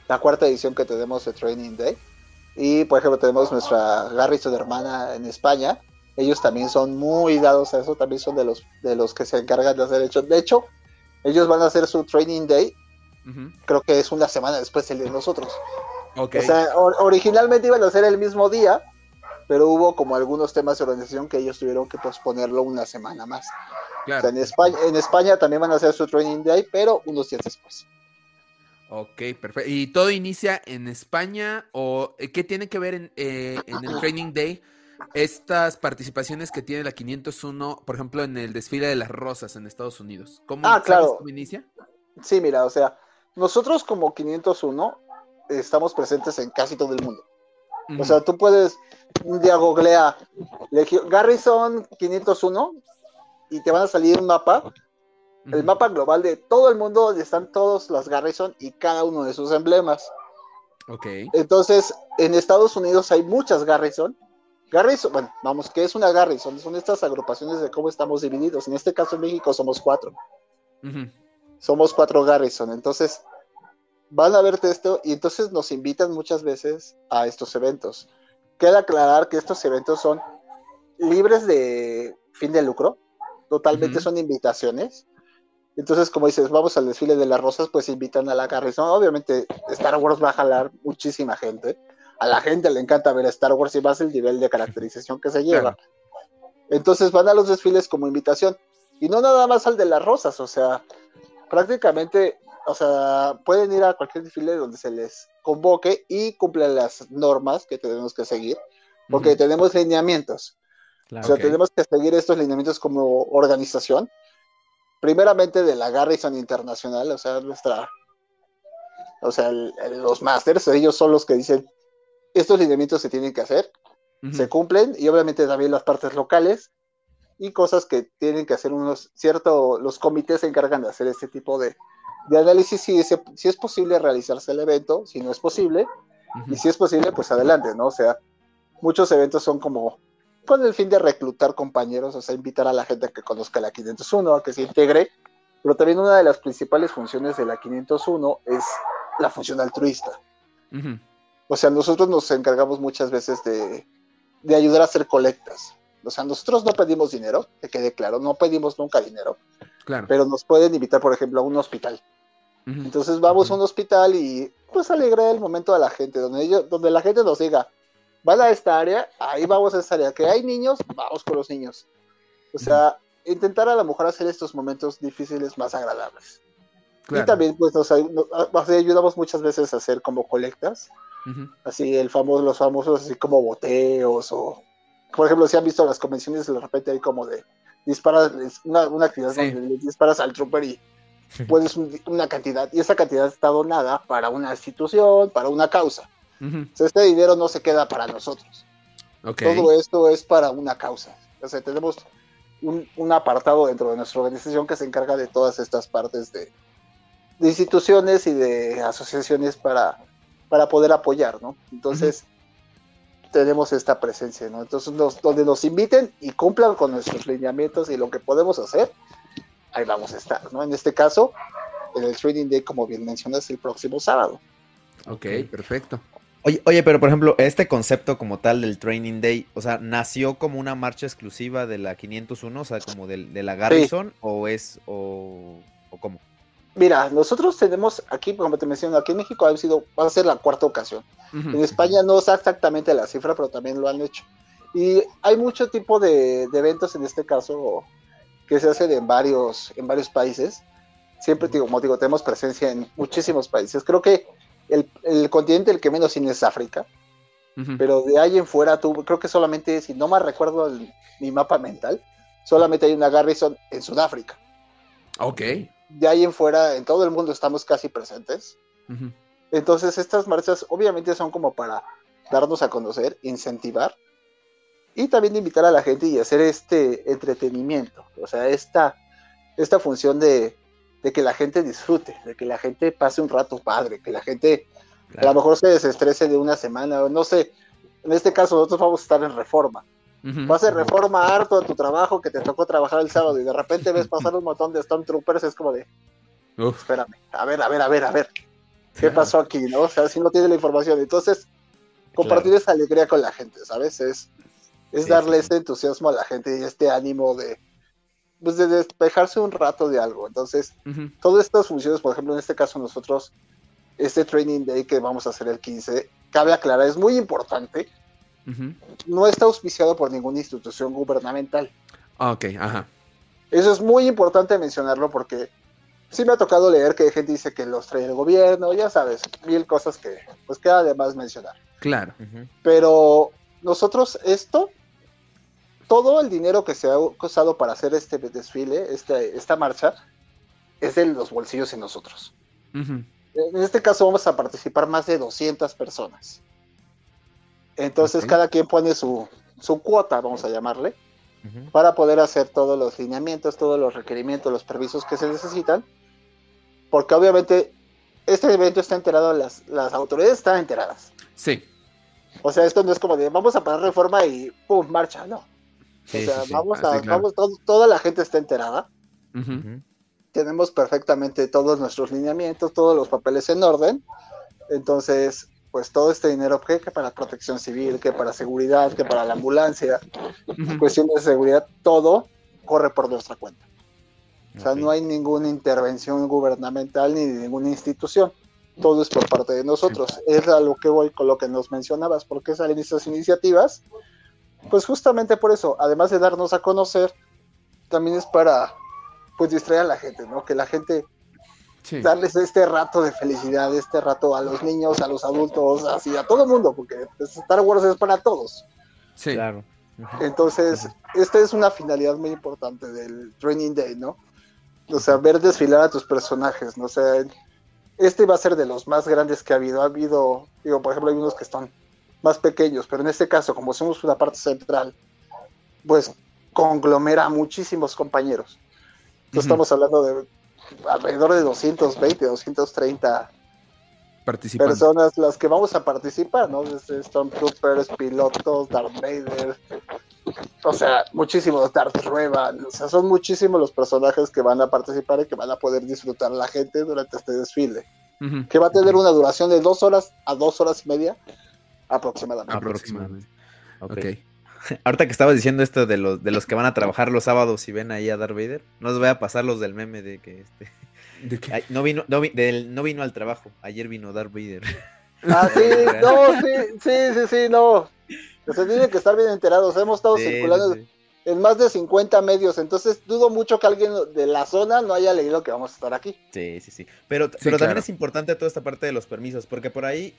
la cuarta edición que tenemos de Training Day. Y por ejemplo tenemos nuestra Garrison hermana en España. Ellos también son muy dados a eso, también son de los de los que se encargan de hacer hecho. De hecho, ellos van a hacer su Training Day, Ujú. creo que es una semana después del de nosotros. Ok. O sea, or- originalmente iban a ser el mismo día, pero hubo como algunos temas de organización que ellos tuvieron que posponerlo una semana más. O claro. sea, en España, en España también van a hacer su Training Day, pero unos días después. Ok, perfecto. ¿Y todo inicia en España o eh, qué tiene que ver en, eh, en el Training Day estas participaciones que tiene la 501, por ejemplo, en el desfile de las rosas en Estados Unidos? ¿Cómo, Ah, ¿sabes claro. cómo inicia? Sí, mira, o sea, nosotros como 501 estamos presentes en casi todo el mundo. O sea, tú puedes un día googlea Legio- Garrison 501 y te van a salir un mapa, el mapa global de todo el mundo donde están todos las Garrison y cada uno de sus emblemas. Ok. Entonces, en Estados Unidos hay muchas Garrison. Garrison, bueno, vamos, ¿qué es una Garrison? Son estas agrupaciones de cómo estamos divididos. En este caso, en México somos cuatro. Somos cuatro Garrison. Entonces, van a verte esto y entonces nos invitan muchas veces a estos eventos. Queda aclarar que estos eventos son libres de fin de lucro. Totalmente Ujú. son invitaciones. Entonces, como dices, vamos al desfile de las rosas, pues invitan a la Garrison. Obviamente, Star Wars va a jalar muchísima gente. A la gente le encanta ver a Star Wars y más el nivel de caracterización que se lleva. Entonces van a los desfiles como invitación. Y no nada más al de las rosas, o sea, prácticamente, o sea, pueden ir a cualquier desfile donde se les convoque y cumplan las normas que tenemos que seguir, porque tenemos lineamientos. o sea, tenemos que seguir estos lineamientos como organización primeramente de la Garrison Internacional, o sea, nuestra, o sea, los masters, ellos son los que dicen, estos lineamientos se tienen que hacer, se cumplen, y obviamente también las partes locales, y cosas que tienen que hacer unos, cierto, los comités se encargan de hacer este tipo de, de análisis, si, si es posible realizarse el evento, si no es posible, y si es posible, pues adelante, ¿no? O sea, muchos eventos son como con el fin de reclutar compañeros, o sea, invitar a la gente a que conozca la 501, a que se integre, pero también una de las principales funciones de la 501 es la función altruista. O sea, nosotros nos encargamos muchas veces de, ayudar a hacer colectas. O sea, nosotros no pedimos dinero, que quede claro, no pedimos nunca dinero, claro. pero nos pueden invitar, por ejemplo, a un hospital. Entonces vamos a un hospital y pues alegrar el momento a la gente, donde, ellos, donde la gente nos diga, van a esta área, ahí vamos a esta área. Que hay niños, vamos con los niños. O sea, intentar a la mujer hacer estos momentos difíciles más agradables. Y también, pues, nos, ayudamos muchas veces a hacer como colectas. Así, el famoso, los famosos, así como boteos o. Por ejemplo, si han visto las convenciones, de repente hay como de disparas, una, una actividad donde disparas al trooper y puedes una cantidad, y esa cantidad está donada para una institución, para una causa este dinero no se queda para nosotros. Todo esto es para una causa. O sea, tenemos un, apartado dentro de nuestra organización que se encarga de todas estas partes de, instituciones y de asociaciones para, para poder apoyar, ¿no? Entonces, tenemos esta presencia, ¿no? Entonces, donde nos inviten y cumplan con nuestros lineamientos y lo que podemos hacer, ahí vamos a estar, ¿no? En este caso, en el Trading Day, como bien mencionas, el próximo sábado. Ok, perfecto. Oye, pero por ejemplo, este concepto como tal del Training Day, o sea, ¿nació como una marcha exclusiva de la 501, o sea, como de, la Garrison, o es, o, o, cómo? Mira, nosotros tenemos aquí, como te menciono, aquí en México ha sido, va a ser la cuarta ocasión. en España no sé exactamente la cifra, pero también lo han hecho. Y hay mucho tipo de, eventos, en este caso, que se hacen en varios, en varios países. Siempre, digo, como digo, tenemos presencia en muchísimos países. Creo que el, continente el que menos tiene es África. Pero de ahí en fuera, tú, creo que solamente, si no me recuerdo mi mapa mental, solamente hay una Garrison en Sudáfrica. Ok. De ahí en fuera, en todo el mundo estamos casi presentes. Entonces, estas marchas obviamente son como para darnos a conocer, incentivar y también invitar a la gente y hacer este entretenimiento. O sea, esta, esta función de, de que la gente disfrute, de que la gente pase un rato padre, que la gente a lo mejor se desestrese de una semana, o no sé, en este caso nosotros vamos a estar en reforma. Vas a reforma harto de tu trabajo que te tocó trabajar el sábado y de repente ves pasar un montón de Stormtroopers, es como de, espérame, a ver, a ver, a ver, a ver, ¿qué pasó aquí? ¿no? O sea, si no tiene la información. Entonces, compartir esa alegría con la gente, ¿sabes? Es, es darle ese entusiasmo a la gente y este ánimo de, pues de despejarse un rato de algo. Entonces, todas estas funciones, por ejemplo, en este caso nosotros, este training day que vamos a hacer el 15, cabe aclarar, es muy importante. No está auspiciado por ninguna institución gubernamental. Ah, ok, ajá. Eso es muy importante mencionarlo porque sí me ha tocado leer que gente dice que los trae el gobierno, ya sabes, mil cosas que pues queda de más mencionar. Claro. Pero nosotros esto todo el dinero que se ha usado para hacer este desfile, este, esta marcha, es de los bolsillos de nosotros. En este caso vamos a participar más de 200 personas. Entonces cada quien pone su, cuota, vamos a llamarle, para poder hacer todos los lineamientos, todos los requerimientos, los permisos que se necesitan. Porque obviamente este evento está enterado, las, las autoridades están enteradas. Sí. O sea, esto no es como de vamos a poner reforma y ¡pum! marcha, no o sea, vamos a, vamos, toda la gente está enterada. Tenemos perfectamente todos nuestros lineamientos, todos los papeles en orden. Entonces, pues todo este dinero que, para protección civil, que para seguridad, que para la ambulancia, cuestiones de seguridad, todo corre por nuestra cuenta. O sea, no hay ninguna intervención gubernamental ni de ninguna institución. Todo es por parte de nosotros. Es a lo que voy con lo que nos mencionabas, porque salen estas iniciativas. Pues justamente por eso, además de darnos a conocer, también es para pues distraer a la gente, ¿no? Que la gente darles este rato de felicidad, este rato a los niños, a los adultos, así a todo el mundo, porque pues, Star Wars es para todos. Sí. Claro. Entonces, esta es una finalidad muy importante del Training Day, ¿no? O sea, ver desfilar a tus personajes, ¿no? O sea, este va a ser de los más grandes que ha habido. Ha habido, digo, por ejemplo, hay unos que están más pequeños, pero en este caso, como somos una parte central, pues conglomera a muchísimos compañeros. Entonces, estamos hablando de alrededor de 220, 230 personas las que vamos a participar, ¿no? Desde Stormtroopers, pilotos, Darth Vader, o sea, muchísimos Darth Revan, o sea, son muchísimos los personajes que van a participar y que van a poder disfrutar la gente durante este desfile, que va a tener una duración de dos horas a dos horas y media aproximadamente. Aproximadamente. Ok. (laughs) Ahorita que estabas diciendo esto de los, de los que van a trabajar los sábados y ven ahí a Darth Vader, no os voy a pasar los del meme de que este. (laughs) no, vino, no, no vino al trabajo, ayer vino Darth Vader. (laughs) Ah, sí, no, sí, sí, sí, sí, no. Se tiene que estar bien enterados. Hemos estado circulando en más de 50 medios, entonces dudo mucho que alguien de la zona no haya leído que vamos a estar aquí. Sí, sí, sí. Pero, pero también es importante toda esta parte de los permisos, porque por ahí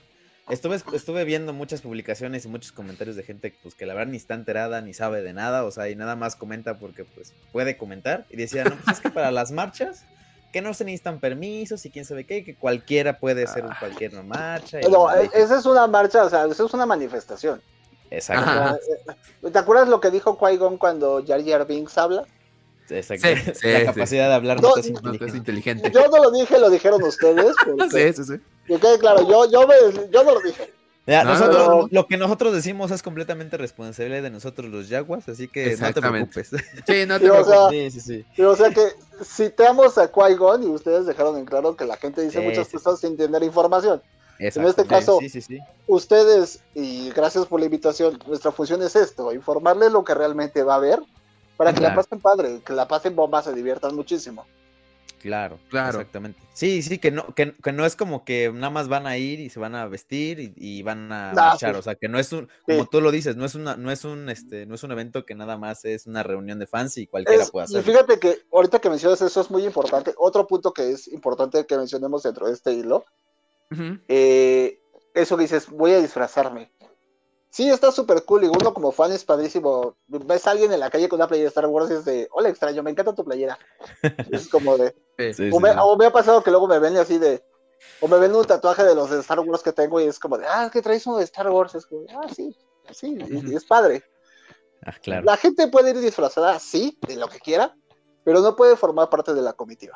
Estuve, estuve viendo muchas publicaciones y muchos comentarios de gente pues, que la verdad ni está enterada ni sabe de nada, o sea, y nada más comenta porque pues puede comentar. Y decía, no, pues es que para las marchas, que no se necesitan permisos y quién sabe qué, que cualquiera puede hacer ah. cualquier marcha. No, e, esa es una marcha, o sea, esa es una manifestación. Exacto. ¿Te acuerdas lo que dijo Qui-Gon cuando Jar Jar Binks habla? Exacto. la capacidad de hablar no, es inteligente. Yo no lo dije, lo dijeron ustedes. (laughs) sí, sí, sí. Que quede claro, yo, yo, me, yo no lo dije. nosotros, Lo que nosotros decimos es completamente responsable de nosotros los Jaguars, así que no te (laughs) preocupes. Sí, no te preocupes. sí, sí, sí. o sea que citamos a Qui-Gon y ustedes dejaron en claro que la gente dice muchas cosas sin tener información. En este caso, ustedes, y gracias por la invitación, nuestra función es esto, informarles lo que realmente va a haber para que la pasen padre, que la pasen bomba, se diviertan muchísimo. Claro, claro. Exactamente. Sí, sí, que no, que, no es como que nada más van a ir y se van a vestir y, van a marchar. O sea, que no es un, como tú lo dices, no es una, no es un, este, no es un evento que nada más es una reunión de fans y cualquiera puede hacer. Y fíjate que ahorita que mencionas eso es muy importante. Otro punto que es importante que mencionemos dentro de este hilo. Eh, eso que dices, voy a disfrazarme. Sí, está súper cool. Y uno como fan es padrísimo. Ves a alguien en la calle con una playera de Star Wars y es de, hola extraño, me encanta tu playera. (laughs) es como de... o, me, ha pasado que luego me ven así de... O me ven un tatuaje de los de Star Wars que tengo y es como de, ah, que traes uno de Star Wars. Es como, ah, sí, sí, es padre. (laughs) Ah, claro. La gente puede ir disfrazada, sí, de lo que quiera, pero no puede formar parte de la comitiva.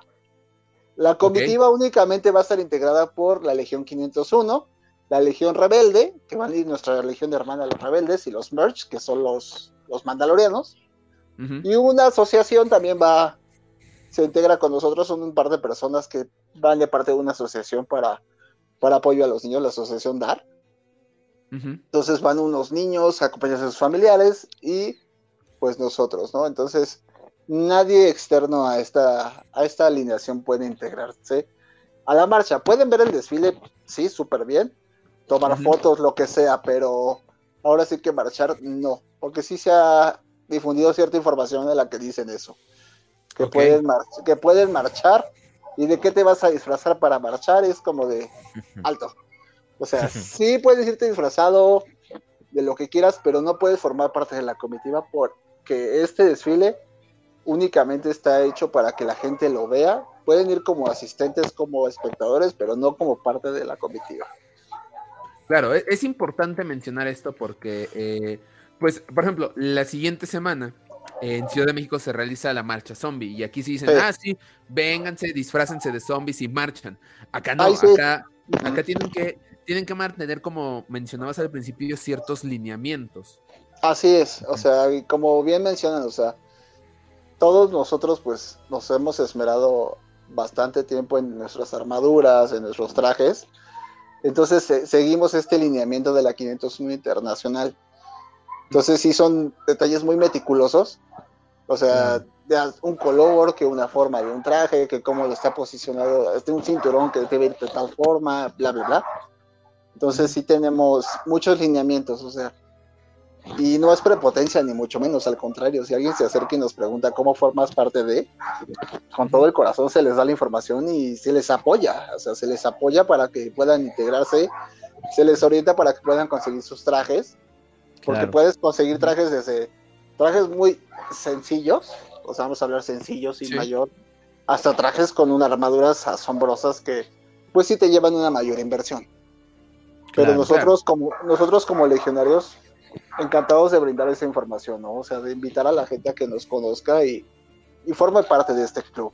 La comitiva únicamente va a estar integrada por la Legión 501, la Legión Rebelde, que van a ir nuestra Legión de Hermanos los Rebeldes, y los Merch, que son los, los Mandalorianos. Y una asociación también va, se integra con nosotros, son un par de personas que van de parte de una asociación para, para apoyo a los niños, la asociación DAR. Entonces van unos niños acompañados de sus familiares y pues nosotros, ¿no? Entonces nadie externo a esta, a esta alineación puede integrarse a la marcha. Pueden ver el desfile, sí, súper bien, tomar fotos, lo que sea, pero ahora sí que marchar, no, porque sí se ha difundido cierta información de la que dicen eso, que, pueden, que pueden marchar y de qué te vas a disfrazar para marchar es como de alto. O sea, sí puedes irte disfrazado de lo que quieras, pero no puedes formar parte de la comitiva porque este desfile únicamente está hecho para que la gente lo vea. Pueden ir como asistentes, como espectadores, pero no como parte de la comitiva. Claro, e-, es, importante mencionar esto porque, eh, pues, por ejemplo, la siguiente semana en Ciudad de México se realiza la marcha zombie y aquí sí dicen, ah, sí, vénganse, disfrácense de zombies y marchan. Acá no, acá, acá tienen que, tienen que mantener, como mencionabas al principio, ciertos lineamientos. Así es, o sea, como bien mencionan, o sea, todos nosotros pues nos hemos esmerado bastante tiempo en nuestras armaduras, en nuestros trajes, entonces seguimos este lineamiento de la 501 Internacional. Entonces sí son detalles muy meticulosos. O sea, un color, que una forma de un traje, que cómo está posicionado, este un cinturón que debe ir de tal forma, bla, bla, bla. Entonces sí tenemos muchos lineamientos, o sea, y no es prepotencia ni mucho menos, al contrario, si alguien se acerca y nos pregunta cómo formas parte de, con todo el corazón se les da la información y se les apoya, o sea, se les apoya para que puedan integrarse, se les orienta para que puedan conseguir sus trajes, porque puedes conseguir trajes desde trajes muy sencillos, o sea, vamos a hablar sencillos y mayor, hasta trajes con unas armaduras asombrosas que pues sí te llevan una mayor inversión. Pero nosotros como nosotros como legionarios encantados de brindar esa información, ¿no? O sea, de invitar a la gente a que nos conozca y, y forme parte de este club.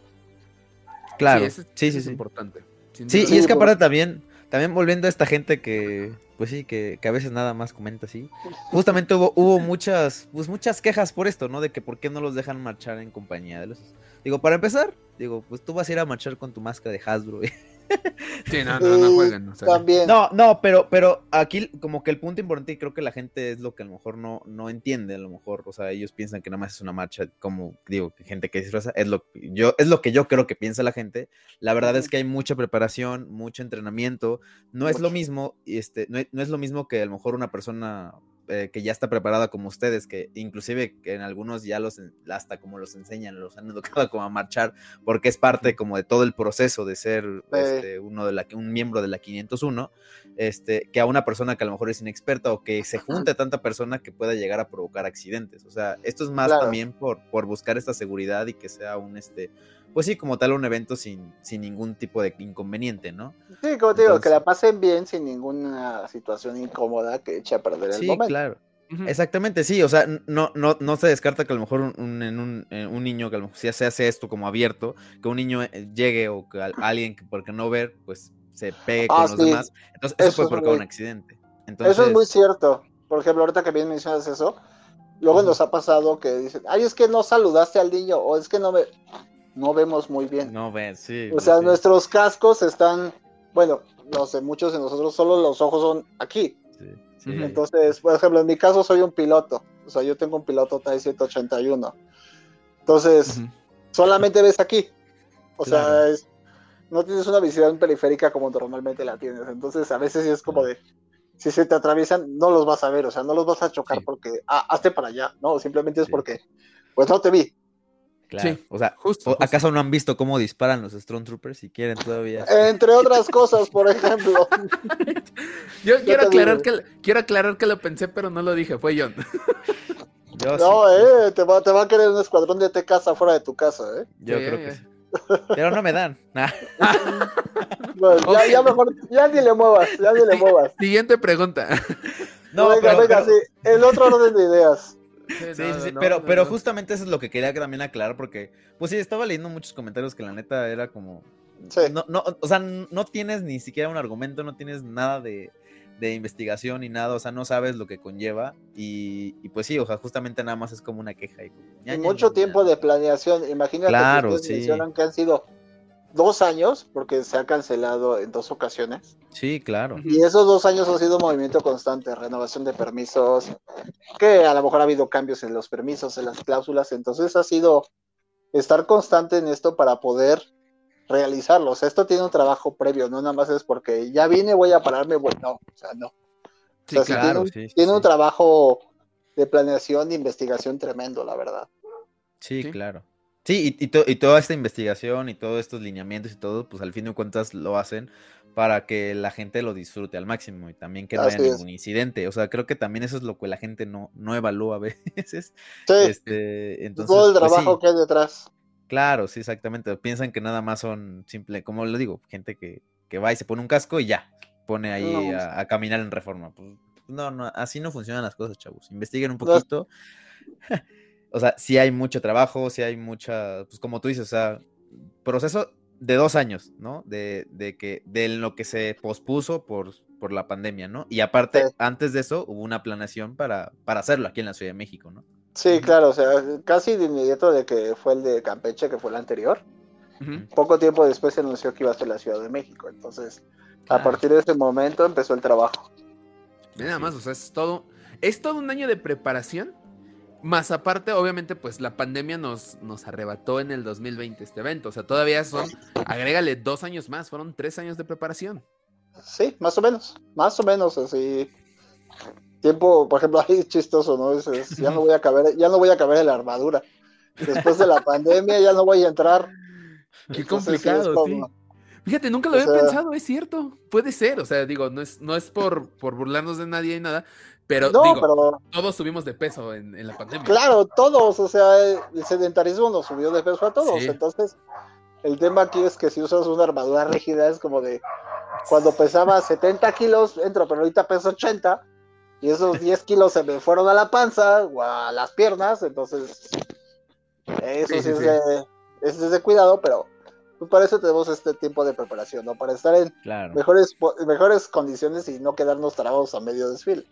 Claro, sí, sí, sí, es importante. Sí, y es que aparte también, también volviendo a esta gente que, pues sí, que, que, a veces nada más comenta así. Justamente hubo, hubo muchas, pues muchas quejas por esto, ¿no? De que por qué no los dejan marchar en compañía de los. Digo, para empezar, digo, pues tú vas a ir a marchar con tu máscara de Hasbro. Sí, no, no, no jueguen. También. No, no, pero, pero aquí como que el punto importante y creo que la gente es lo que a lo mejor no, no entiende, a lo mejor, o sea, ellos piensan que nada más es una marcha, como digo, gente que disfraza, es lo, yo, es lo que yo creo que piensa la gente. La verdad es que hay mucha preparación, mucho entrenamiento, no es lo mismo, este, no, no es lo mismo que a lo mejor una persona eh, que ya está preparada como ustedes, que inclusive en algunos ya los, hasta como los enseñan, los han (laughs) educado como a marchar, porque es parte como de todo el proceso de ser este, uno de la, un miembro de la 501, este, que a una persona que a lo mejor es inexperta o que se junte tanta persona que pueda llegar a provocar accidentes. O sea, esto es más también por, por buscar esta seguridad y que sea un, este, pues sí, como tal un evento sin, sin ningún tipo de inconveniente, ¿no? Sí, como te digo, que la pasen bien sin ninguna situación incómoda que eche a perder el momento. Sí, claro. Exactamente, sí, o sea, no, no, no se descarta que a lo mejor un, un, un, niño, que a lo mejor si se hace esto como abierto, que un niño eh, llegue o que alguien que por qué no ver, pues se pegue ah, con los demás. Entonces, eso, puede provocar un accidente. Entonces... Eso es muy cierto. Por ejemplo, ahorita que bien mencionas eso, luego nos ha pasado que dicen, ay, es que no saludaste al niño, o es que no me no vemos muy bien. No ven, sí. O sea, nuestros cascos están, bueno, no sé, muchos de nosotros solo los ojos son aquí. Sí, Entonces, por ejemplo, en mi caso soy un piloto. O sea, yo tengo un piloto TAI 181. Entonces, solamente ves aquí. O sea, no tienes una visión periférica como normalmente la tienes. Entonces, a veces es como de, si se te atraviesan, no los vas a ver. O sea, no los vas a chocar porque, ah, hazte para allá. No, simplemente es porque, pues no te vi. Sí, o sea, justo, ¿acaso no han visto cómo disparan los Stormtroopers si quieren todavía? Entre otras cosas, por ejemplo. (laughs) Yo, quiero, aclarar que, quiero aclarar que lo pensé, pero no lo dije, fue John. (laughs) no, eh, te va, te va, a querer un escuadrón de te casa fuera de tu casa, eh. Yo creo que sí. Pero no me dan. (laughs) ya, ya, mejor, ya ni le muevas, ya ni le muevas. Siguiente pregunta. No, venga, venga, sí. El otro orden de ideas. Sí, sí, sí, pero, pero justamente eso es lo que quería también aclarar, porque, pues sí, estaba leyendo muchos comentarios que la neta era como. No, no, o sea, no tienes ni siquiera un argumento, no tienes nada de, de investigación ni nada, o sea, no sabes lo que conlleva. Y, y pues sí, o sea, justamente nada más es como una queja. Y, mucho tiempo de planeación. Imagínate claro, que sí. mencionan que han sido dos años, porque se ha cancelado en dos ocasiones. Sí, claro. Y esos dos años ha sido un movimiento constante, renovación de permisos, que a lo mejor ha habido cambios en los permisos, en las cláusulas, entonces ha sido estar constante en esto para poder realizarlo. O sea, esto tiene un trabajo previo, no nada más es porque ya vine, voy a pararme, bueno, no, o sea, no. Sí, claro, tiene, un, tiene un trabajo de planeación e investigación tremendo, la verdad. Sí, claro. Sí, y, y, toda esta investigación y todos estos lineamientos y todo, pues al fin de cuentas lo hacen para que la gente lo disfrute al máximo y también que no haya ningún incidente. O sea, creo que también eso es lo que la gente no, no evalúa a (laughs) veces. Sí. Este, entonces, Todo el pues trabajo que hay detrás. Claro, sí, exactamente. Piensan que nada más son simple, como lo digo, gente que, que va y se pone un casco y ya, pone ahí a, caminar en reforma. Pues, no, no, así no funcionan las cosas, chavos. Investiguen un poquito. (laughs) o sea, sí hay mucho trabajo, sí hay mucha, pues como tú dices, o sea, proceso de dos años, ¿no? De, de que, de lo que se pospuso por, por la pandemia, ¿no? Y aparte, antes de eso, hubo una planeación para, para hacerlo aquí en la Ciudad de México, ¿no? Sí, claro, o sea, casi de inmediato de que fue el de Campeche, que fue el anterior. Poco tiempo después se anunció que iba a ser la Ciudad de México. Entonces, a partir de ese momento empezó el trabajo. Nada más, o sea, es todo, es todo un año de preparación Más aparte, obviamente, pues la pandemia nos, nos arrebató en el 2020 este evento. O sea, todavía son, agrégale dos años más, fueron tres años de preparación. Sí, más o menos, más o menos así. Tiempo, por ejemplo, (laughs) ahí chistoso, ¿no? Es, es, ya no (laughs) voy a caber, ya no voy a caber en la armadura. Después de la pandemia ya no voy a entrar. Qué Entonces, complicado, sí. como- Fíjate, nunca lo O había sea- pensado, es cierto. Puede ser, o sea, digo, no es, no es por, por burlarnos de nadie y nada, pero no, digo, pero todos subimos de peso en, en la pandemia. claro, todos, o sea, el sedentarismo nos subió de peso a todos. Sí. Entonces, el tema aquí es que si usas una armadura rígida es como de cuando pesaba 70 kilos, entro, pero ahorita peso 80 y esos 10 (laughs) kilos se me fueron a la panza o a las piernas, entonces eso Sí, sí, sí, es. De, es de cuidado, pero pues para eso tenemos este tiempo de preparación, ¿no? Para estar en Claro. mejores, mejores condiciones y no quedarnos trabados a medio desfile.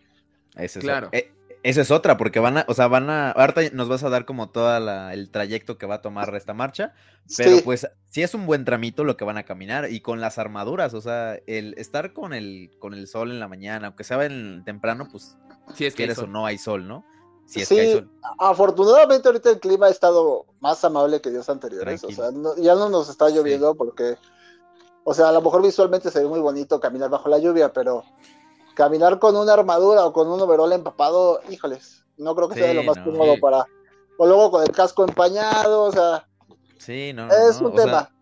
Esa es, Claro. eh, esa es otra, porque van a, o sea, van a, ahorita nos vas a dar como todo el trayecto que va a tomar esta marcha, pero Sí. pues sí es un buen tramito lo que van a caminar y con las armaduras, o sea, el estar con el, con el sol en la mañana, aunque sea en temprano, pues Sí, es que quieres eso. o no hay sol, ¿no? Si es Sí, que hay sol. afortunadamente ahorita el clima ha estado más amable que días anteriores, Tranquilo. o sea, no- ya no nos está Sí. lloviendo porque, o sea, a lo mejor visualmente se ve muy bonito caminar bajo la lluvia, pero caminar con una armadura o con un overol empapado, híjoles, no creo que sea lo más no. cómodo Sí. para, o luego con el casco empañado, o sea, Sí, no. es no, un o sea, tema.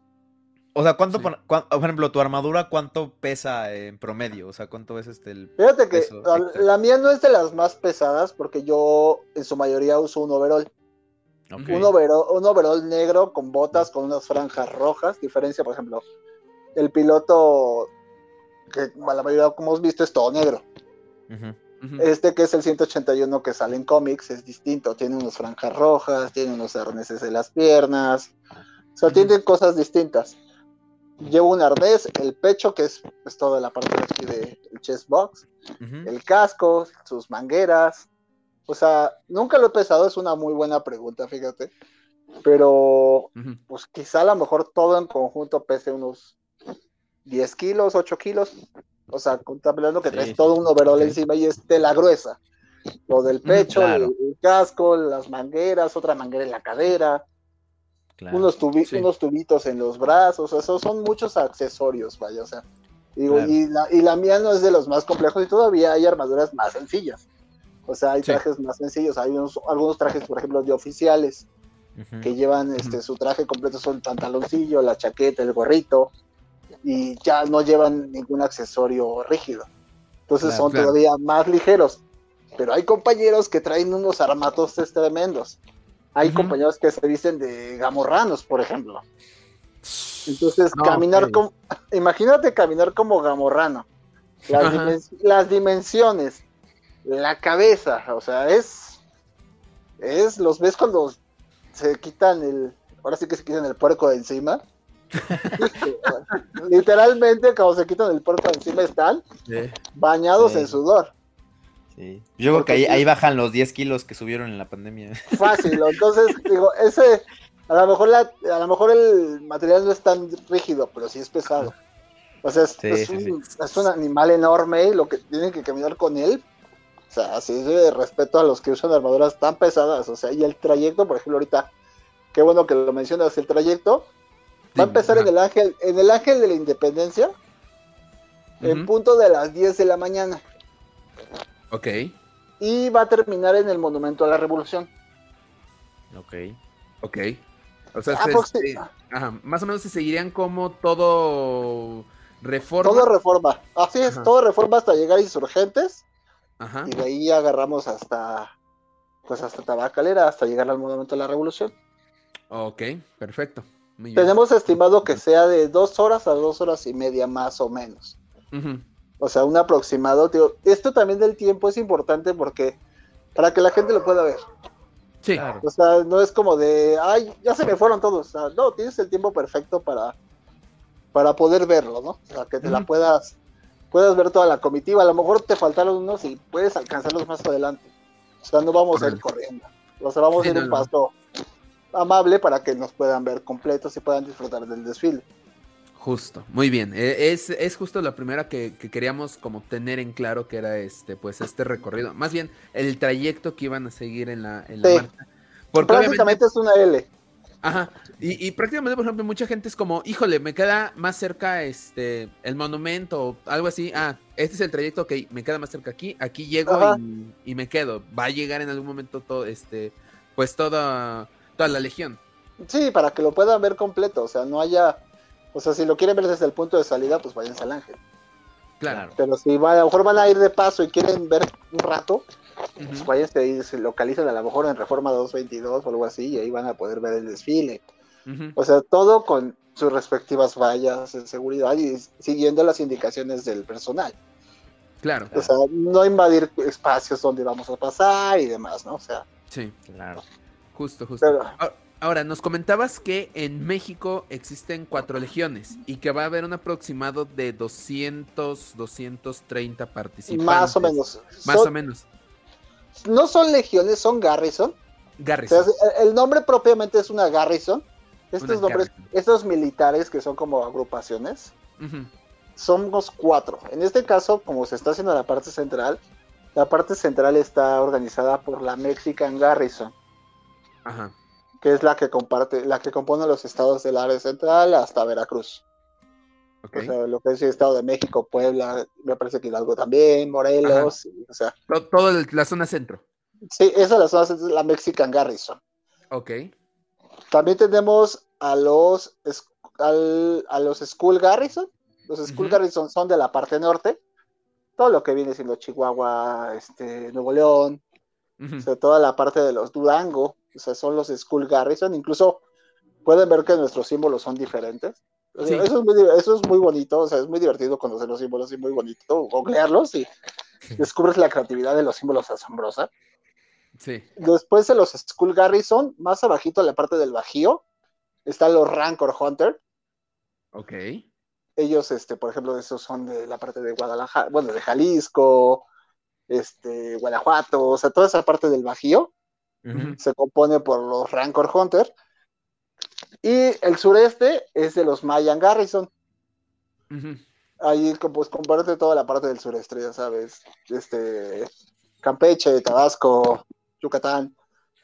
o sea, ¿cuánto, Sí. por, cuán- por ejemplo, tu armadura, cuánto pesa en promedio? O sea, ¿cuánto es este el... Fíjate que peso la, mía no es de las más pesadas porque yo en su mayoría uso un overol. Ok. Un, overol, un overol negro con botas, con unas franjas rojas. Diferencia, por ejemplo, el piloto, que la mayoría, como hemos visto, es todo negro. Este que es el 181 que sale en cómics es distinto. Tiene unas franjas rojas, tiene unos arneses en las piernas. O sea, Ujú. tiene cosas distintas. Llevo un arnés, el pecho, que es pues, toda la parte de aquí del chest box, el casco, sus mangueras. O sea, nunca lo he pesado, es una muy buena pregunta, fíjate. Pero pues quizá a lo mejor todo en conjunto pese unos 10 kilos, 8 kilos. O sea, contemplando que Sí, traes todo un overol Ok. encima y es tela gruesa. Lo del pecho, claro. el, el casco, las mangueras, otra manguera en la cadera, Claro. unos, tubi- sí. unos tubitos en los brazos, esos son muchos accesorios, vaya, o sea. Digo, Claro. y, la, y la mía no es de los más complejos y todavía hay armaduras más sencillas. O sea, hay trajes más sencillos, hay unos, algunos trajes, por ejemplo, de oficiales, que llevan este su traje completo, son el pantaloncillo, la chaqueta, el gorrito, y ya no llevan ningún accesorio rígido. Entonces Claro, son claro. todavía más ligeros. Pero hay compañeros que traen unos armatostes tremendos. Hay compañeros que se visten de gamorranos, por ejemplo. Entonces, No, caminar como. Imagínate caminar como gamorrano. Las, dimen- las dimensiones, la cabeza, o sea, es. Es. Los ves cuando se quitan el. Ahora sí que se quitan el puerco de encima. (laughs) Literalmente, cuando se quitan el puerco de encima, están Sí. bañados Sí. en sudor. Sí. Yo creo Porque que ahí, sí. ahí bajan los 10 kilos que subieron en la pandemia. (laughs) Fácil. Entonces, digo, ese. A lo, mejor la, a lo mejor el material no es tan rígido, pero sí es pesado. O sea, es, Sí, es sí, un, es un animal enorme y lo que tienen que caminar con él. O sea, así es de respeto a los que usan armaduras tan pesadas. O sea, y el trayecto, por ejemplo, ahorita, qué bueno que lo mencionas, el trayecto va a empezar en el ángel, en el ángel de la independencia, en Ujú. punto de las 10 de la mañana. Ok. Y va a terminar en el monumento a la revolución. Ok. Ok. O sea, se- se- ajá, más o menos se seguirían como todo reforma. Todo reforma. Así es, Ajá. todo reforma hasta llegar a insurgentes. Ajá. Y de ahí agarramos hasta, pues hasta Tabacalera, hasta llegar al Monumento de la Revolución. Ok, perfecto. Tenemos estimado que sea de dos horas a dos horas y media más o menos. O sea, un aproximado. Tío. Esto también del tiempo es importante porque para que la gente lo pueda ver. Sí. Claro. O sea, no es como de, ay, ya se me fueron todos. O sea, no, tienes el tiempo perfecto para, para poder verlo, ¿no? O sea, que te la puedas, puedas ver toda la comitiva. A lo mejor te faltaron unos y puedes alcanzarlos más adelante. O sea, no vamos a ir corriendo. O sea, vamos Sí, a ir no, un no. Amable para que nos puedan ver completos y puedan disfrutar del desfile. Justo, muy bien. E- Es, es justo la primera que, que queríamos como tener en claro que era este, pues este recorrido. Más bien, el trayecto que iban a seguir en la, en la Sí. marcha. Porque obviamente, Prácticamente es una L. ajá, y, y prácticamente, por ejemplo, mucha gente es como, híjole, me queda más cerca este el monumento o algo así. Ah, este es el trayecto, ok, me queda más cerca aquí, aquí llego y, y me quedo. Va a llegar en algún momento todo, este, pues toda, toda la legión. Sí, para que lo puedan ver completo, o sea, no haya, o sea, si lo quieren ver desde el punto de salida, pues váyanse al ángel. Claro. Pero si va, a lo mejor van a ir de paso y quieren ver un rato, pues váyanse ahí, se localizan a lo mejor en Reforma 222 o algo así, y ahí van a poder ver el desfile. O sea, todo con sus respectivas vallas de seguridad y siguiendo las indicaciones del personal. Claro, O sea, no invadir espacios donde vamos a pasar y demás, ¿no? O sea, sí. Claro. Justo, justo. Pero- A- Ahora, nos comentabas que en México existen cuatro legiones y que va a haber un aproximado de 200, 230 participantes. más o menos. Más Son- o menos. No son legiones, son garrison. O Garrison. sea, el- nombre propiamente es una garrison. Estos Una nombres, garrison. estos militares que son como agrupaciones, somos cuatro. En este caso, como se está haciendo la parte central, la parte central está organizada por la Mexican Garrison, Ajá. que es la que comparte, la que compone los estados del área central hasta Veracruz. O sea, lo que es el Estado de México, Puebla, me parece que Hidalgo también, Morelos, y- o sea, To- Todo el- la zona centro. sí, esa es la zona central, la Mexican Garrison. Ok. También tenemos a los al- a los School Garrison. Los School. Garrison son de la parte norte. Todo lo que viene siendo Chihuahua, este, Nuevo León, o sea, toda la parte de los Durango, o sea, son los School Garrison. Incluso pueden ver que nuestros símbolos son diferentes. O sea, Sí. eso, es muy, eso es muy bonito, o sea, es muy divertido conocer los símbolos y muy bonito googlearlos y descubres la creatividad de los símbolos asombrosa. Sí. Después de los Skull Garrison, más abajito en la parte del Bajío, están los Rancor Hunter. Ok. Ellos, este, por ejemplo, esos son de la parte de Guadalajara, bueno, de Jalisco, este, Guanajuato, o sea, toda esa parte del Bajío Se compone por los Rancor Hunter. Y el sureste es de los Mayan Garrison. ujú. Ahí pues comparte toda la parte del sureste, ya sabes, este, Campeche, Tabasco, Yucatán,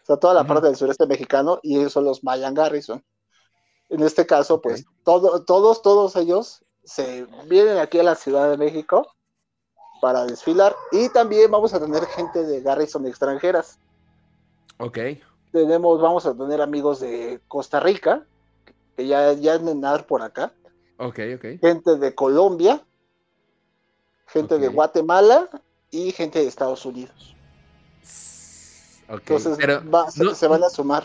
o sea, toda la parte del sureste mexicano y ellos son los Mayan Garrison. En este caso, pues todo, todos, todos ellos se vienen aquí a la Ciudad de México para desfilar y también vamos a tener gente de Garrison extranjeras. Ok. Tenemos, vamos a tener amigos de Costa Rica, que ya, ya andar por acá, Ok, ok. gente de Colombia, gente de. Guatemala y gente de Estados Unidos. Ok. Entonces Pero, va- se, no- se van a sumar.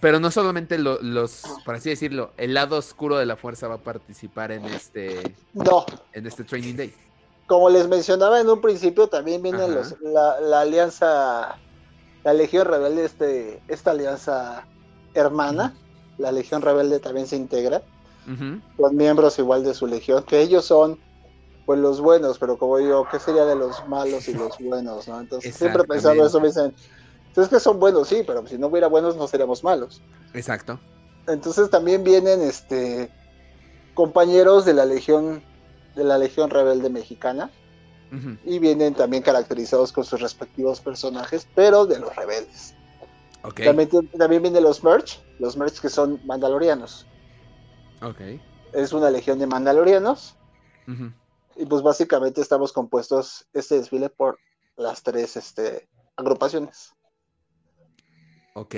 pero no solamente lo- los, por así decirlo, el lado oscuro de la fuerza va a participar en este, No, en este Training Day. como les mencionaba en un principio, también los, la, la alianza, la Legión Rebelde, este, esta alianza hermana, la Legión Rebelde también se integra, Ujú. con miembros igual de su legión, que ellos son pues los buenos, pero como digo, ¿qué sería de los malos y los buenos? ¿no? Entonces siempre he pensado eso, me dicen, es que son buenos, sí, pero si no hubiera buenos no seríamos malos. Exacto. Entonces también vienen este compañeros de la Legión de la Legión Rebelde Mexicana Y vienen también caracterizados con sus respectivos personajes, pero de los rebeldes. También, también vienen los merch, los merch que son mandalorianos. Ok. Es una legión de mandalorianos y pues básicamente estamos compuestos este desfile por las tres este, agrupaciones. Ok.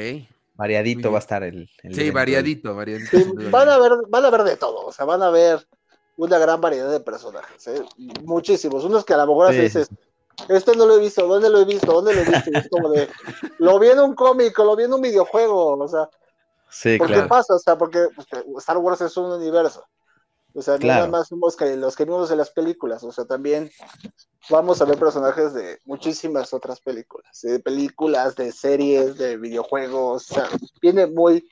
Variadito va a estar el. el Sí, variadito, variadito. Sí, van, a ver, van a ver de todo, o sea, van a ver una gran variedad de personajes, ¿eh? muchísimos, unos que a lo mejor Sí, dices, este no lo he visto, ¿dónde lo he visto? ¿Dónde lo he visto? Y es como de, lo vi en un cómic, lo vi en un videojuego, o sea, Sí, ¿por qué pasa? O sea, porque pues, Star Wars es un universo. O sea, Claro. nada más somos que los que vimos en las películas, o sea, también vamos a ver personajes de muchísimas otras películas, de películas, de series, de videojuegos, o sea, viene muy,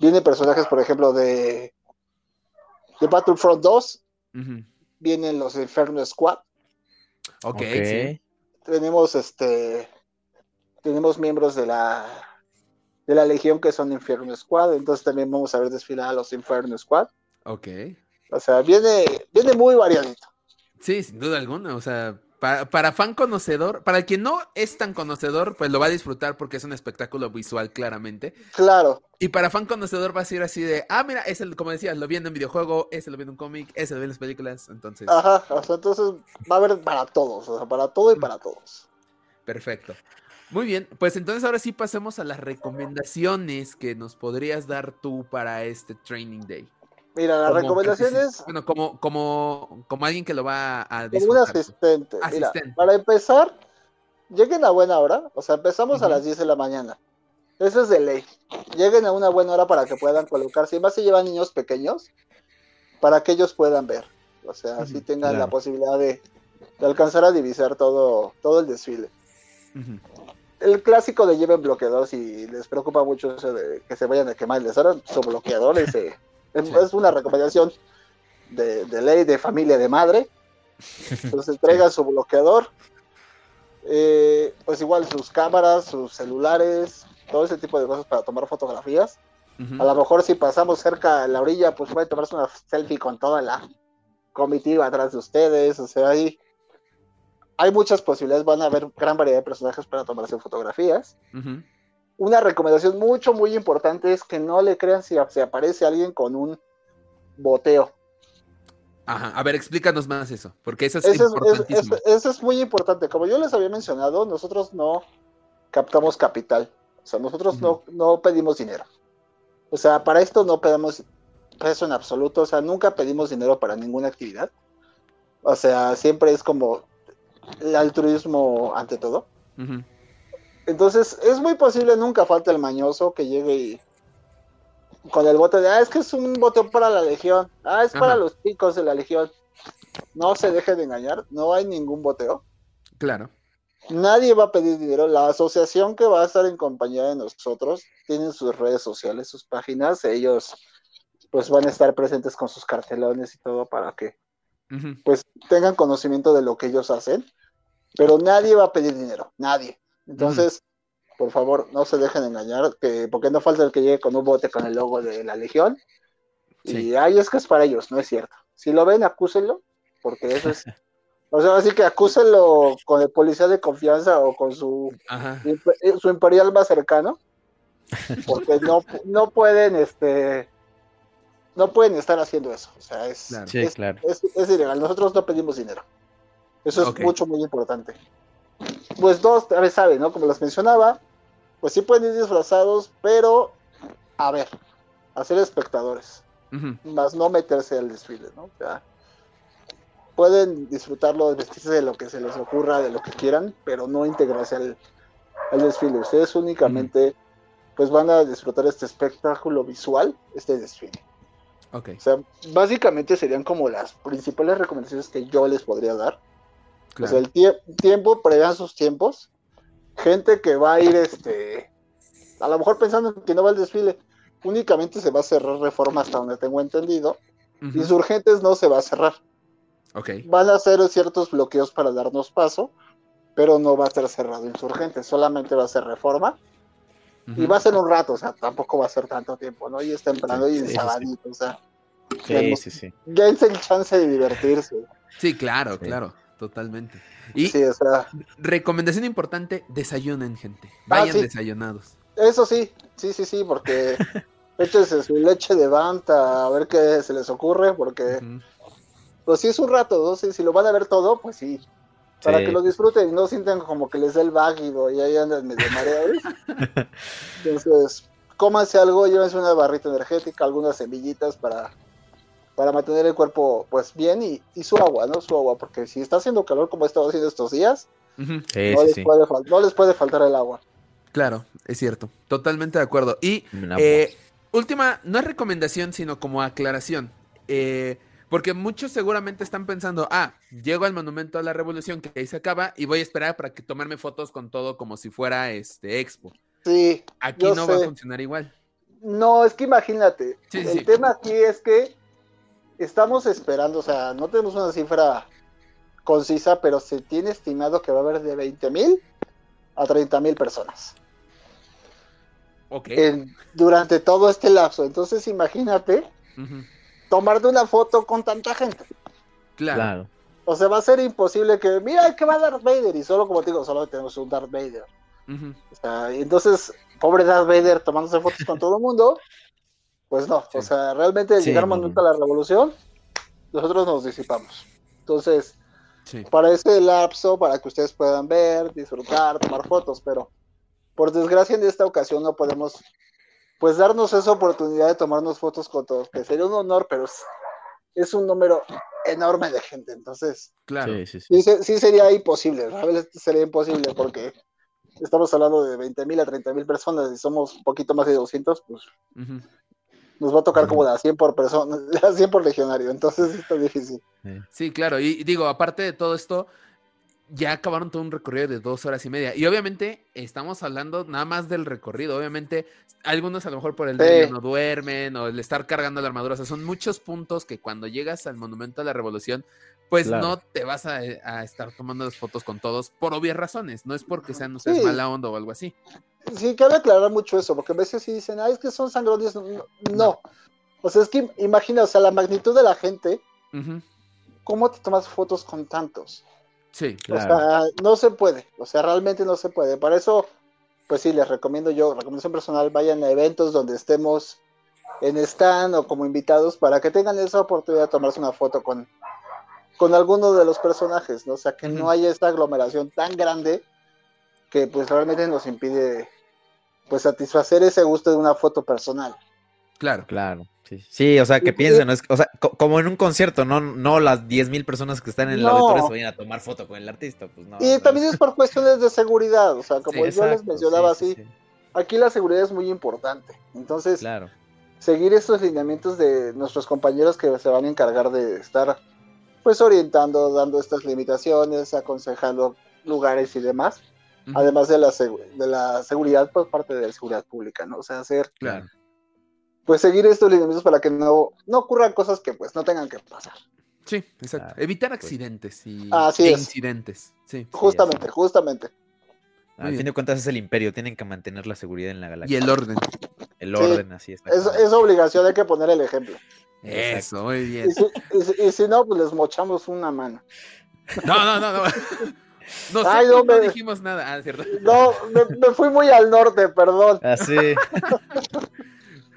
viene personajes, por ejemplo, de, de Battlefront 2, Ujú. vienen los Inferno Squad, Ok, Ok. sí. tenemos este, tenemos miembros de la de la Legión que son Inferno Squad, entonces también vamos a ver desfilar a los Inferno Squad. Ok. O sea, viene, viene muy variadito. Sí, sin duda alguna. O sea, para, para, fan conocedor, para el que no es tan conocedor, pues lo va a disfrutar porque es un espectáculo visual, claramente. Claro. Y para fan conocedor va a ser así de, ah, mira, es el, como decías, lo vi en un videojuego, ese lo vi en un cómic, ese lo vi en las películas, entonces. Ajá, o sea, entonces va a haber para todos, o sea, para todo y para todos. Perfecto. Muy bien, pues entonces ahora sí pasemos a las recomendaciones que nos podrías dar tú para este Training Day. Mira, las recomendaciones. Bueno, como, como, como alguien que lo va a Como un asistente. Mira, para empezar, lleguen a buena hora. O sea, empezamos a las 10 de la mañana. Eso es de ley. Lleguen a una buena hora para que puedan colocarse. Y más si llevan niños pequeños, para que ellos puedan ver. O sea, así tengan la posibilidad de, de, alcanzar a divisar todo, todo el desfile. El clásico de lleven bloqueador, si les preocupa mucho eso de que se vayan a quemar el desorden, su bloqueador ese es, una recomendación de, ley de familia de madre. (laughs) Entonces entrega su bloqueador. Eh, pues igual sus cámaras, sus celulares, todo ese tipo de cosas para tomar fotografías. A lo mejor si pasamos cerca de la orilla, pues pueden tomarse una selfie con toda la comitiva atrás de ustedes. O sea, hay, hay muchas posibilidades. Van a haber gran variedad de personajes para tomarse fotografías una recomendación mucho, muy importante es que no le crean si se aparece alguien con un boteo. Ajá, a ver, explícanos más eso, porque eso es eso eso es muy importante. Como yo les había mencionado, nosotros no captamos capital. O sea, nosotros no, no pedimos dinero. O sea, para esto no pedimos peso en absoluto. O sea, nunca pedimos dinero para ninguna actividad. O sea, siempre es como el altruismo ante todo. Entonces, es muy posible, nunca falta el mañoso que llegue y con el bote de, ah, es que es un bote para la legión, ah, es para los chicos de la legión. No se deje de engañar, no hay ningún boteo. Claro. Nadie va a pedir dinero. La asociación que va a estar en compañía de nosotros tienen sus redes sociales, sus páginas. Ellos pues van a estar presentes con sus cartelones y todo para que pues tengan conocimiento de lo que ellos hacen. Pero nadie va a pedir dinero, nadie. Entonces, por favor, no se dejen engañar, que, porque no falta el que llegue con un bote con el logo de la Legión. Y ahí es que es para ellos, no es cierto. Si lo ven, acúsenlo, porque eso es. (laughs) o sea, así que acúsenlo con el policía de confianza o con su, eh, su imperial más cercano, porque no, no pueden, este. No pueden estar haciendo eso. O sea, es, es, es, ilegal. Nosotros no pedimos dinero. Eso es mucho, muy importante pues dos, a ver, saben, ¿no? Como les mencionaba, pues sí pueden ir disfrazados, pero, a ver, hacer espectadores, más no meterse al desfile, ¿no? O sea, pueden disfrutarlo, vestirse de lo que se les ocurra, de lo que quieran, pero no integrarse al, desfile. Ustedes únicamente, pues van a disfrutar este espectáculo visual, este desfile. Okay. O sea, básicamente serían como las principales recomendaciones que yo les podría dar o sea, el tiempo, prevean sus tiempos. Gente que va a ir, este, a lo mejor pensando que no va al desfile, únicamente se va a cerrar reforma hasta donde tengo entendido. Insurgentes no se va a cerrar. Okay. Van a hacer ciertos bloqueos para darnos paso, pero no va a ser cerrado Insurgentes, solamente va a ser reforma. Y va a ser un rato, o sea, tampoco va a ser tanto tiempo, ¿no? Y es temprano y es sabadito, o sea. Sí, sí, sí. Ya es el chance de divertirse. Sí, claro, claro. Totalmente. Y recomendación importante, desayunen, gente. Ah, Vayan desayunados. Eso sí, sí, sí, sí, porque (laughs) échense su leche de banta a ver qué se les ocurre, porque pues sí es un rato, ¿no? Si, lo van a ver todo, pues sí. Para que lo disfruten y no sientan como que les dé el váguido y ahí andan medio mareados. (laughs) Entonces, cómanse algo, llévense una barrita energética, algunas semillitas para para mantener el cuerpo pues bien y, su agua, ¿no? Su agua, porque si está haciendo calor como ha estado haciendo estos días, no, les Puede faltar el agua. Claro, es cierto, totalmente de acuerdo. Y eh, última, no es recomendación, sino como aclaración. Eh, porque muchos seguramente están pensando, ah, llego al monumento a la revolución que ahí se acaba y voy a esperar para que tomarme fotos con todo como si fuera este expo. Sí. Aquí no va a funcionar igual. No, es que imagínate. el tema aquí es que estamos esperando, o sea, no tenemos una cifra concisa, pero se tiene estimado que va a haber de 20 mil a 30 mil personas. Ok. durante todo este lapso. Entonces, imagínate tomarte una foto con tanta gente. Claro. Claro. O sea, va a ser imposible que, mira, que va Darth Vader. Y solo, como te digo, solo tenemos un Darth Vader. O sea, entonces, pobre Darth Vader tomándose fotos con todo el mundo. Pues no, Sí. o sea, realmente Sí, llegar un no, a la revolución, nosotros nos disipamos. Entonces, Sí. para ese lapso, para que ustedes puedan ver, disfrutar, tomar fotos, pero por desgracia en esta ocasión no podemos pues darnos esa oportunidad de tomarnos fotos con todos, que sería un honor, pero es, es un número enorme de gente, entonces Claro. Sí, sí, sí. sí, sí sería imposible, realmente sería imposible porque estamos hablando de 20 mil a 30 mil personas y somos un poquito más de 200, pues Ujú. Nos va a tocar como de a 100 por persona, (laughs) de a 100 por legionario, entonces está difícil. Sí, claro. Y digo, aparte de todo esto, ya acabaron todo un recorrido de dos horas y media. Y obviamente estamos hablando nada más del recorrido. Obviamente, algunos a lo mejor por el Sí. nervio no duermen o el estar cargando la armadura. O sea, son muchos puntos que cuando llegas al Monumento a la Revolución, pues Claro. no te vas a, a estar tomando las fotos con todos por obvias razones. No es porque sean ustedes Sí. mala onda o algo así. Sí, cabe aclarar mucho eso, porque a veces sí dicen, ah, es que son sangrones. No, no. O sea, es que imagina, o sea, la magnitud de la gente, Ujú. ¿cómo te tomas fotos con tantos? Sí, Claro. O sea, no se puede, o sea, realmente no se puede. Para eso, pues sí, les recomiendo yo, recomendación personal, vayan a eventos donde estemos en stand o como invitados para que tengan esa oportunidad de tomarse una foto con, con alguno de los personajes, ¿no? O sea, que no haya esta aglomeración tan grande que pues realmente nos impide pues satisfacer ese gusto de una foto personal. claro. Claro. Sí, sí, o sea, que Y- piensen, ¿no? Es- o sea, co- como en un concierto, no, no las 10.000 personas que están en el No. auditorio se vayan a tomar foto con el artista, pues no. y no también es por cuestiones de seguridad, o sea, como Sí, yo les mencionaba sí, así, sí, sí, aquí la seguridad es muy importante. Entonces, Claro. seguir estos lineamientos de nuestros compañeros que se van a encargar de estar pues orientando, dando estas limitaciones, aconsejando lugares y demás, Además de la, de la seguridad por parte de la seguridad pública, ¿no? O sea, hacer, Claro. pues seguir estos lineamientos para que no, no ocurran cosas que pues no tengan que pasar. Sí, exacto. Claro, Evitar pues. accidentes y Así e es. incidentes. Sí. Justamente, justamente. Al fin de cuentas es el imperio, tienen que mantener la seguridad en la Y galaxia. el orden. El Sí. orden, así está. Es, es obligación, hay que poner el ejemplo. Eso, muy Y bien. si, y si- y si no, pues les mochamos una mano. No, no, no, no. (laughs) Nosotros Ay, no, no, me- dijimos nada. Ah, cierto. No, me, me fui muy al norte, perdón. Así. (laughs)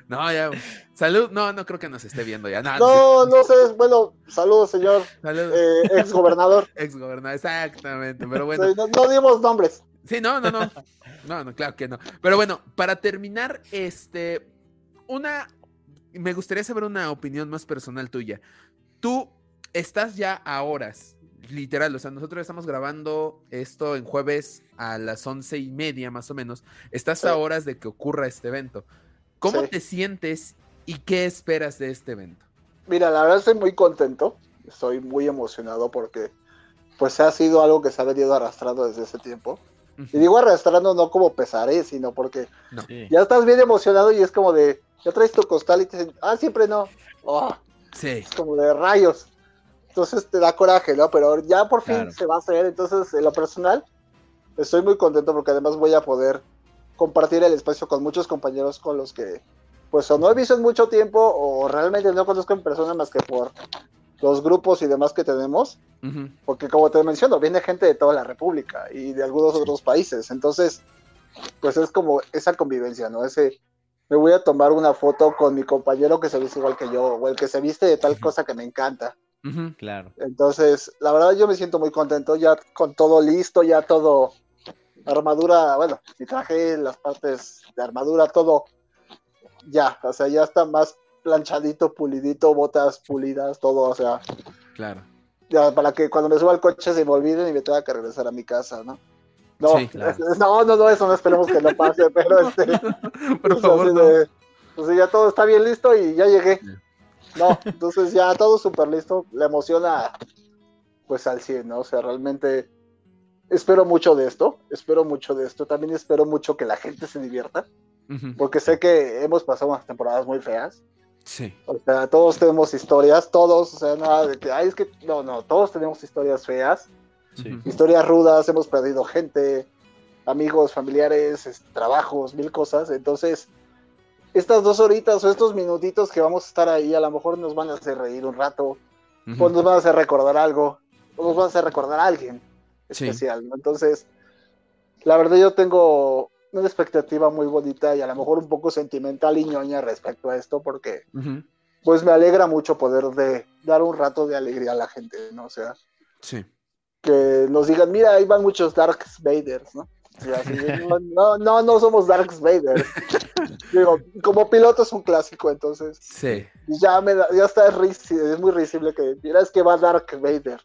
No, ya. Salud. No, no creo que nos esté viendo ya. No, No, no sé, bueno, saludos, señor Salud. eh, ex gobernador. (laughs) Ex gobernador. Exactamente. Pero bueno. No, no dimos nombres. Sí, no, no, no. No, no, claro que no. Pero bueno, para terminar, este. Una. Me gustaría saber una opinión más personal tuya. Tú estás ya a horas, literal. O sea, nosotros estamos grabando esto en jueves a las once y media, más o menos. Estás Sí. a horas de que ocurra este evento. ¿Cómo Sí. te sientes y qué esperas de este evento? Mira, la verdad estoy muy contento. Estoy muy emocionado porque pues ha sido algo que se ha venido arrastrando desde ese tiempo. Y digo arrastrando no como pesaré, sino porque Sí. ya estás bien emocionado y es como de, ya traes tu costal y te dicen, ah, siempre no. Oh, Sí, es como de rayos. Entonces te da coraje, ¿no? Pero ya por fin Claro. se va a hacer. Entonces, en lo personal, estoy muy contento porque además voy a poder compartir el espacio con muchos compañeros con los que, pues, o no he visto en mucho tiempo o realmente no conozco en persona más que por los grupos y demás que tenemos. Porque como te menciono, viene gente de toda la República y de algunos otros países. Entonces, pues es como esa convivencia, ¿no? Ese, me voy a tomar una foto con mi compañero que se viste igual que yo, o el que se viste de tal cosa que me encanta. Claro. Entonces, la verdad yo me siento muy contento, ya con todo listo, ya todo, armadura, bueno, mi traje, las partes de armadura, todo, ya, o sea, ya está más planchadito, pulidito, botas pulidas, todo, o sea, Claro. ya para que cuando me suba al coche se me olviden y me tenga que regresar a mi casa, ¿no? No, Sí, claro. no, no, no, eso no esperemos que no pase, pero este, (laughs) Por es favor, no. de, pues ya todo está bien listo y ya llegué. No, entonces ya todo súper listo, le emociona pues al 100, ¿no? O sea, realmente espero mucho de esto, espero mucho de esto, también espero mucho que la gente se divierta, porque sé que hemos pasado unas temporadas muy feas, Sí. o sea, todos tenemos historias, todos, o sea, nada de que, ay, es que, no, no, todos tenemos historias feas, Sí. Historias rudas, hemos perdido gente, amigos, familiares, es- trabajos, mil cosas. Entonces, estas dos horitas o estos minutitos que vamos a estar ahí, a lo mejor nos van a hacer reír un rato, o nos van a hacer recordar algo, o nos van a hacer recordar a alguien especial, ¿no? Entonces, la verdad yo tengo una expectativa muy bonita y a lo mejor un poco sentimental y ñoña respecto a esto, porque pues me alegra mucho poder de, dar un rato de alegría a la gente, ¿no? O sea, sí. que nos digan, mira, ahí van muchos Dark Vaders, ¿no? No, no, no, somos Dark Vader. (laughs) Digo, como piloto es un clásico, entonces. Sí. Ya, me ya está, es muy risible que, mira, es que va Dark Vader.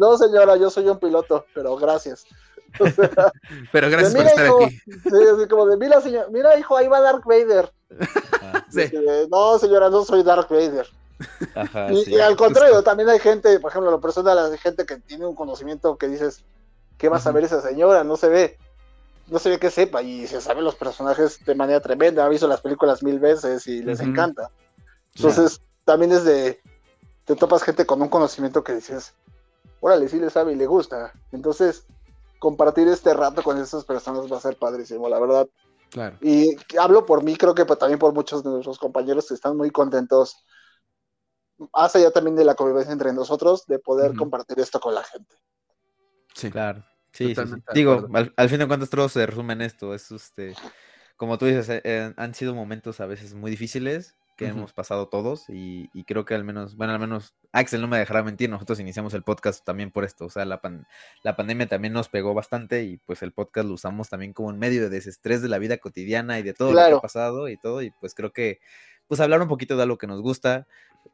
no, señora, yo soy un piloto, pero gracias. (laughs) pero gracias por estar aquí. Sí, así como de, mira, señor, mira, hijo, ahí va Dark Vader. no, señora, no soy Dark Vader. y, al contrario, también hay gente, por ejemplo, lo personal, hay gente que tiene un conocimiento que dices, ¿qué va a saber esa señora? No se ve, no se ve que sepa, y se sabe los personajes de manera tremenda, ha visto las películas mil veces y les encanta. Entonces, también es de, te topas gente con un conocimiento que dices, órale, sí le sabe y le gusta. Entonces, compartir este rato con esas personas va a ser padrísimo, la verdad. Claro. Y hablo por mí, creo que también por muchos de nuestros compañeros que están muy contentos, más allá también de la convivencia entre nosotros, de poder compartir esto con la gente. Sí, claro. Sí, sí, Digo, al, fin de cuentas todo se resume en esto. Es este, como tú dices, eh, han sido momentos a veces muy difíciles que hemos pasado todos y, creo que al menos, bueno, al menos Axel no me dejará mentir, nosotros iniciamos el podcast también por esto, o sea, la, la pandemia también nos pegó bastante y pues el podcast lo usamos también como un medio de desestrés de la vida cotidiana y de todo lo que ha pasado y todo y pues creo que pues hablar un poquito de algo que nos gusta,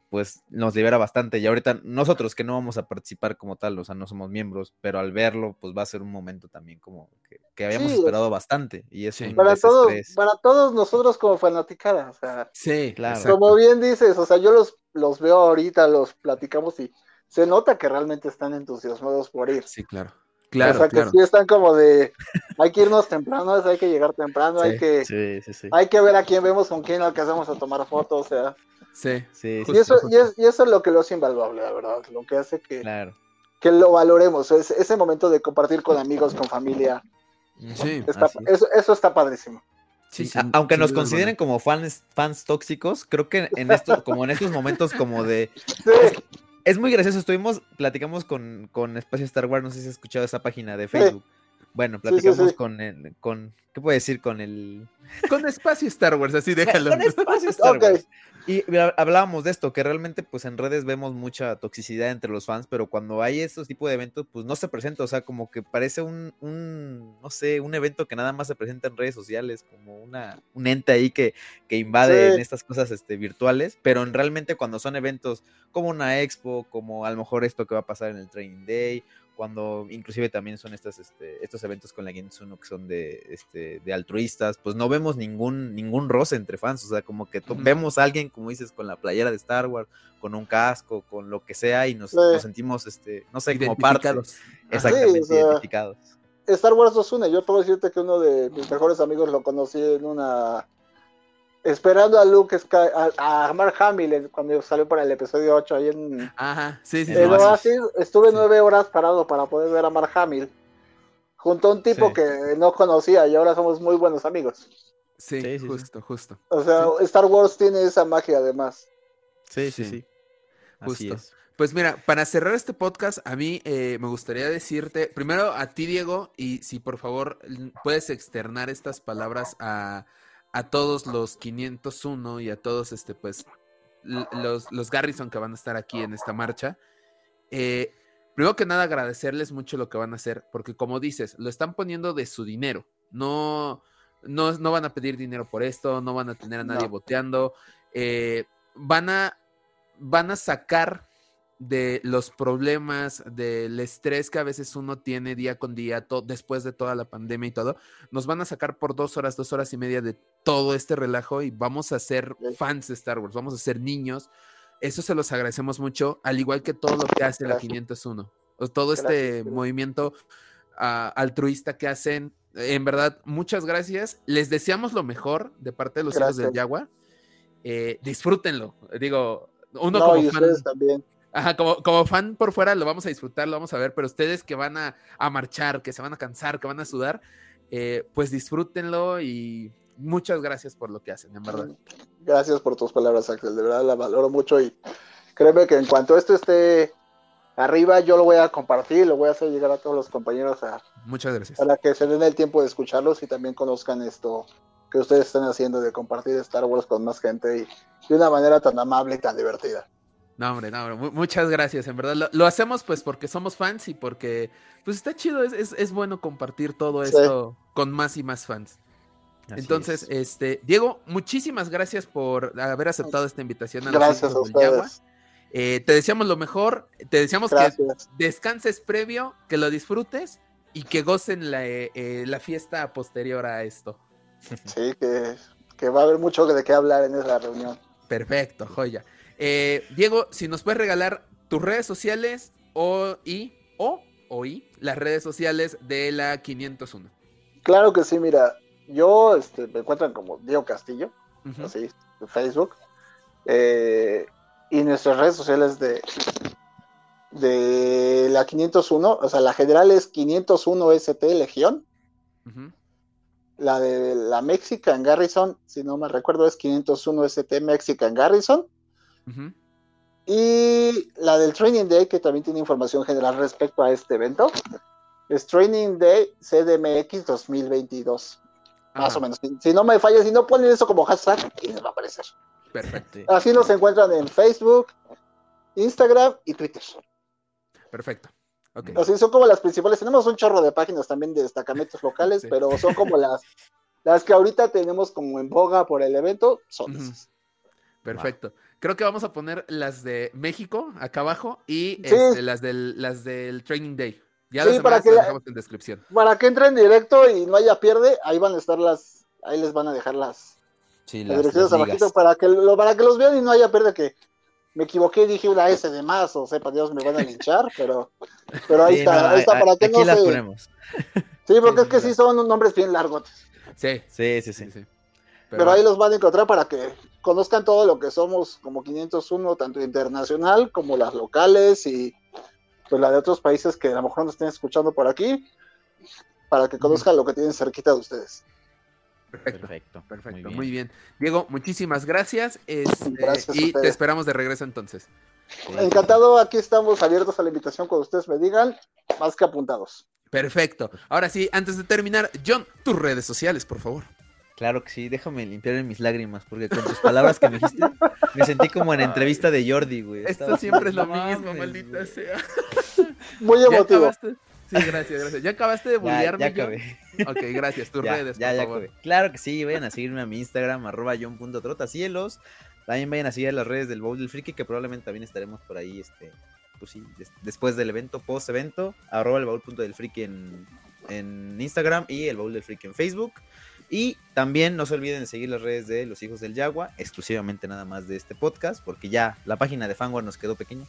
pues nos libera bastante. Y ahorita nosotros que no vamos a participar como tal, o sea, no somos miembros, pero al verlo, pues va a ser un momento también como que, habíamos esperado bastante. Y es para todos, para todos nosotros como fanaticada, o sea, sí, claro. Como bien dices, o sea, yo los, los veo ahorita, los platicamos y se nota que realmente están entusiasmados por ir. Sí, claro. Claro, o sea, que sí están como de, hay que irnos temprano, hay que llegar temprano, hay que hay que ver a quién vemos, con quién alcanzamos a tomar fotos, o sea. Sí, sí. Y eso, y, es, y eso es lo que lo hace invaluable, la verdad, lo que hace que, que lo valoremos, ese momento de compartir con amigos, con familia. Sí, eso, eso está padrísimo. Sí, aunque nos consideren como fans, fans tóxicos, creo que en esto, (laughs) como en estos momentos como de es muy gracioso. Estuvimos, platicamos con, con Espacio Star Wars. No sé si has escuchado esa página de Facebook. Bueno, platicamos con el, con, ¿qué puedo decir? Con el... Con Espacio Star Wars, así (laughs) déjalo. (laughs) Con Espacio Star Wars. Y hablábamos de esto, que realmente pues en redes vemos mucha toxicidad entre los fans, pero cuando hay estos tipos de eventos, pues no se presenta, o sea, como que parece un, un no sé, un evento que nada más se presenta en redes sociales, como una, un ente ahí que, que invade en estas cosas este, virtuales, pero en realmente cuando son eventos como una expo, como a lo mejor esto que va a pasar en el Training Day, cuando inclusive también son estas, este, estos eventos con la Games Uno que son de, este, de altruistas, pues no vemos ningún, ningún roce entre fans, o sea, como que vemos a alguien, como dices, con la playera de Star Wars, con un casco, con lo que sea, y nos, sentimos, este, no sé, como parte. Exactamente, identificados. Star Wars nos une, yo puedo decirte que uno de mis mejores amigos lo conocí en una esperando a Luke a, Mark Hamill cuando salió para el episodio 8 ahí en Ajá, sí, sí, sí, estuve nueve horas parado para poder ver a Mark Hamill junto a un tipo que no conocía y ahora somos muy buenos amigos. Sí, justo, justo. O sea, Star Wars tiene esa magia además. Sí, sí, sí. Justo. Pues mira, para cerrar este podcast, a mí eh, me gustaría decirte, primero a ti, Diego, y si por favor puedes externar estas palabras a, a todos los 501 y a todos, este, pues, los, los Garrison que van a estar aquí en esta marcha. Eh, primero que nada, agradecerles mucho lo que van a hacer, porque como dices, lo están poniendo de su dinero. No, no, no van a pedir dinero por esto, no van a tener a nadie boteando. Eh, van, a, van a sacar de los problemas, del estrés que a veces uno tiene día con día, después de toda la pandemia y todo, nos van a sacar por dos horas, dos horas y media de todo este relajo y vamos a ser fans de Star Wars, vamos a ser niños. Eso se los agradecemos mucho, al igual que todo lo que hace la 501. Todo este movimiento ah, altruista que hacen. En verdad, muchas gracias. Les deseamos lo mejor de parte de los hijos del Yagua. Eh, disfrútenlo. Digo, uno como fan, también Ajá, como, como, fan por fuera lo vamos a disfrutar, lo vamos a ver, pero ustedes que van a, marchar, que se van a cansar, que van a sudar, eh, pues disfrútenlo y, muchas gracias por lo que hacen, en verdad. Gracias por tus palabras, Axel. De verdad la valoro mucho y créeme que en cuanto esto esté arriba, yo lo voy a compartir, lo voy a hacer llegar a todos los compañeros a, Muchas gracias. para que se den el tiempo de escucharlos y también conozcan esto que ustedes están haciendo de compartir Star Wars con más gente y de una manera tan amable y tan divertida. No, hombre, no, hombre. mu- Muchas gracias, en verdad. Lo, lo hacemos pues porque somos fans y porque pues está chido, es, es- es bueno compartir todo Sí. esto con más y más fans. Así Entonces, es. este, Diego, muchísimas gracias por haber aceptado esta invitación a los Gracias a ustedes. Eh, te deseamos lo mejor, te deseamos que descanses previo, que lo disfrutes y que gocen la, eh, eh, la fiesta posterior a esto. Sí, que, que va a haber mucho de qué hablar en esa reunión. Perfecto, joya. Eh, Diego, si nos puedes regalar tus redes sociales o y o o y las redes sociales de la 501. Claro que sí, mira, yo este, me encuentran como Diego Castillo, así, en Facebook, eh, y nuestras redes sociales de, de la 501, o sea, la general es 501 ST Legión, la de la Mexican Garrison, si no me recuerdo, es 501 ST Mexican Garrison, Y la del Training Day, que también tiene información general respecto a este evento, es Training Day CDMX 2022. Más Ajá, o menos. Si, si no me falla, si no ponen eso como hashtag, y les va a aparecer. Perfecto, Sí. Así nos encuentran en Facebook, Instagram y Twitter. perfecto. Ok. Así son como las principales. Tenemos un chorro de páginas también de destacamentos locales, Sí. pero son como las, las que ahorita tenemos como en boga por el evento. Son esas. Perfecto. Creo que vamos a poner las de México acá abajo y Sí. este, las, del, las del Training Day. Ya Sí, las para demás que las la- dejamos en descripción. Para que entren directo y no haya pierde, ahí van a estar las, ahí les van a dejar las, Sí, las abajito para que, lo, para que los vean y no haya pierde que me equivoqué y dije una S de más, o sepa Dios, me van a linchar, (laughs) pero, pero ahí Sí, está, no, ahí está, a- para que aquí no las se... ponemos. Sí, porque Sí, es que sí, sí son nombres bien largos. Sí, Sí, sí, sí. Pero, ahí los van a encontrar para que conozcan todo lo que somos como 501, tanto internacional como las locales y pues la de otros países que a lo mejor nos estén escuchando por aquí, para que conozcan lo que tienen cerquita de ustedes. Perfecto. Perfecto. Perfecto, muy muy bien. Diego, muchísimas gracias. este, Gracias y te esperamos de regreso entonces. Encantado, aquí estamos abiertos a la invitación cuando ustedes me digan, más que apuntados. Perfecto. Ahora sí, antes de terminar, John, tus redes sociales, por favor. Claro que sí, déjame limpiar en mis lágrimas, porque con tus palabras que me dijiste, me sentí como en entrevista de Jordi, güey. Esto Estaba siempre es lo mismo, maldita güey. sea. Muy ¿Ya emotivo. acabaste? Sí, gracias, gracias. ¿Ya acabaste de Ya, bullearme, ya John? acabé. Ok, gracias. Tus (laughs) Ya, redes, ya, por ya favor. acabé. Claro que sí, vayan a seguirme a mi Instagram, arroba john.trotacielos. También vayan a seguir a las redes del Bowl del Friki, que probablemente también estaremos por ahí, este, pues sí, des- después del evento, post evento, arroba el baúl.del friki en, en Instagram y el baúl del friki en Facebook. Y también no se olviden de seguir las redes de los hijos del Yagua, exclusivamente nada más de este podcast, porque ya la página de Fanware nos quedó pequeña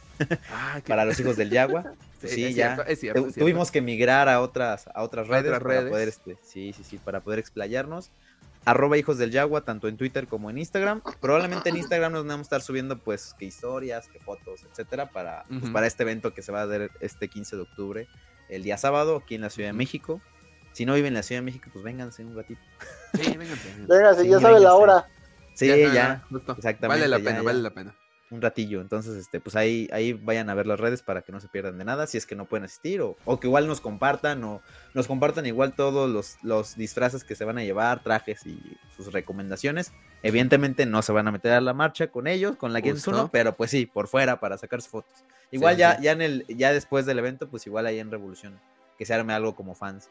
Ah, (laughs) para los hijos del Yagua. (laughs) Sí, ya. cierto, es cierto. Tuvimos que migrar a otras, a otras redes otras para redes. poder, este, sí, sí, sí, para poder explayarnos. Arroba hijos del Yagua, tanto en Twitter como en Instagram. Probablemente en Instagram nos vamos a estar subiendo, pues, que historias, que fotos, etcétera, para, pues, para este evento que se va a dar este 15 de octubre, el día sábado, aquí en la Ciudad de. México. Si no viven en la Ciudad de México, pues vénganse un ratito. Sí, vénganse. Venga, si Sí, ya sabe la hora. Sí, Ya, ya, justo. exactamente, Vale la ya, pena, ya. vale la pena. un ratillo. Entonces, este, pues ahí, ahí vayan a ver las redes para que no se pierdan de nada, si es que no pueden asistir, o, o que igual nos compartan, o nos compartan igual todos los, los disfraces que se van a llevar, trajes y sus recomendaciones. Evidentemente no se van a meter a la marcha con ellos, con la. 501, pero pues sí, por fuera para sacarse fotos. Igual Sí, ya, sí. ya en el, ya después del evento, pues igual ahí en Revolución, que se arme algo como fans.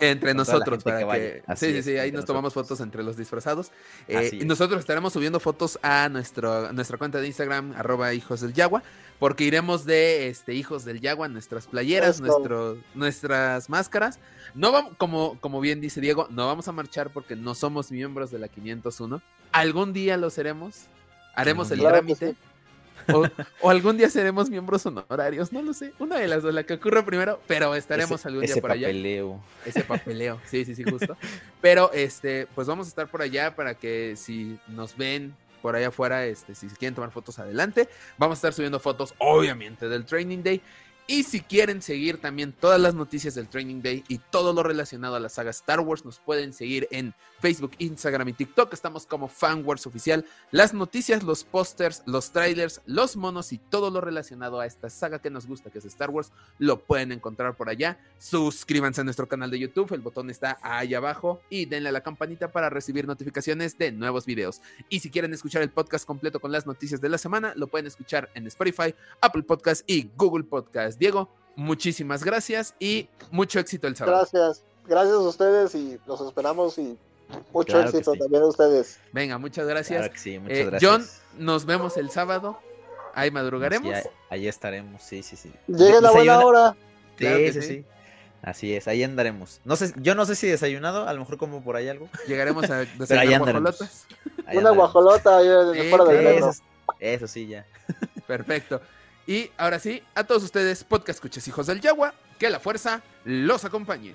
Entre nosotros, para que que. vaya. Así sí, sí, es, sí, ahí nos tomamos fotos entre los disfrazados. Eh, y nosotros estaremos subiendo fotos a nuestro, nuestra cuenta de Instagram, arroba hijos del Yagua, porque iremos de este, hijos del Yagua, nuestras playeras, nuestro, nuestras máscaras. No vamos, como, como bien dice Diego, no vamos a marchar porque no somos miembros de la 501. Algún día lo seremos. Haremos el. Claro trámite. O, o algún día seremos miembros honorarios, no lo sé. Una de las dos, la que ocurra primero, pero estaremos ese, algún ese día por allá. papeleo. Ese papeleo, sí, sí, sí, justo. Pero este, pues vamos a estar por allá para que si nos ven por allá afuera, este, si quieren tomar fotos adelante, vamos a estar subiendo fotos, obviamente, del Training Day. Y si quieren seguir también todas las noticias del Training Day y todo lo relacionado a la saga Star Wars, nos pueden seguir en Facebook, Instagram y TikTok. Estamos como Fan Wars Oficial. Las noticias, los pósters, los trailers, los monos y todo lo relacionado a esta saga que nos gusta, que es Star Wars, lo pueden encontrar por allá. Suscríbanse a nuestro canal de YouTube, el botón está ahí abajo y denle a la campanita para recibir notificaciones de nuevos videos. Y si quieren escuchar el podcast completo con las noticias de la semana, lo pueden escuchar en Spotify, Apple Podcast y Google Podcast. Diego, muchísimas gracias y mucho éxito el sábado. Gracias, gracias a ustedes y los esperamos y mucho Claro éxito sí. también a ustedes. Venga, muchas gracias. Claro que sí, muchas Eh, gracias. John, nos vemos el sábado. Ahí madrugaremos. Sí, ahí, ahí estaremos, sí, sí, sí. Lleguen a buena hora. Sí, Claro que sí, sí. sí. Así es, ahí andaremos. No sé, yo no sé si desayunado, a lo mejor como por ahí algo. Llegaremos a ahí desayunar andaremos. guajolotas. Ahí Una guajolota ahí Sí, fuera del sí, metro. Eso, eso sí, ya. Perfecto. Y ahora sí, a todos ustedes, podcast escuches hijos del Yagua, que la fuerza los acompañe.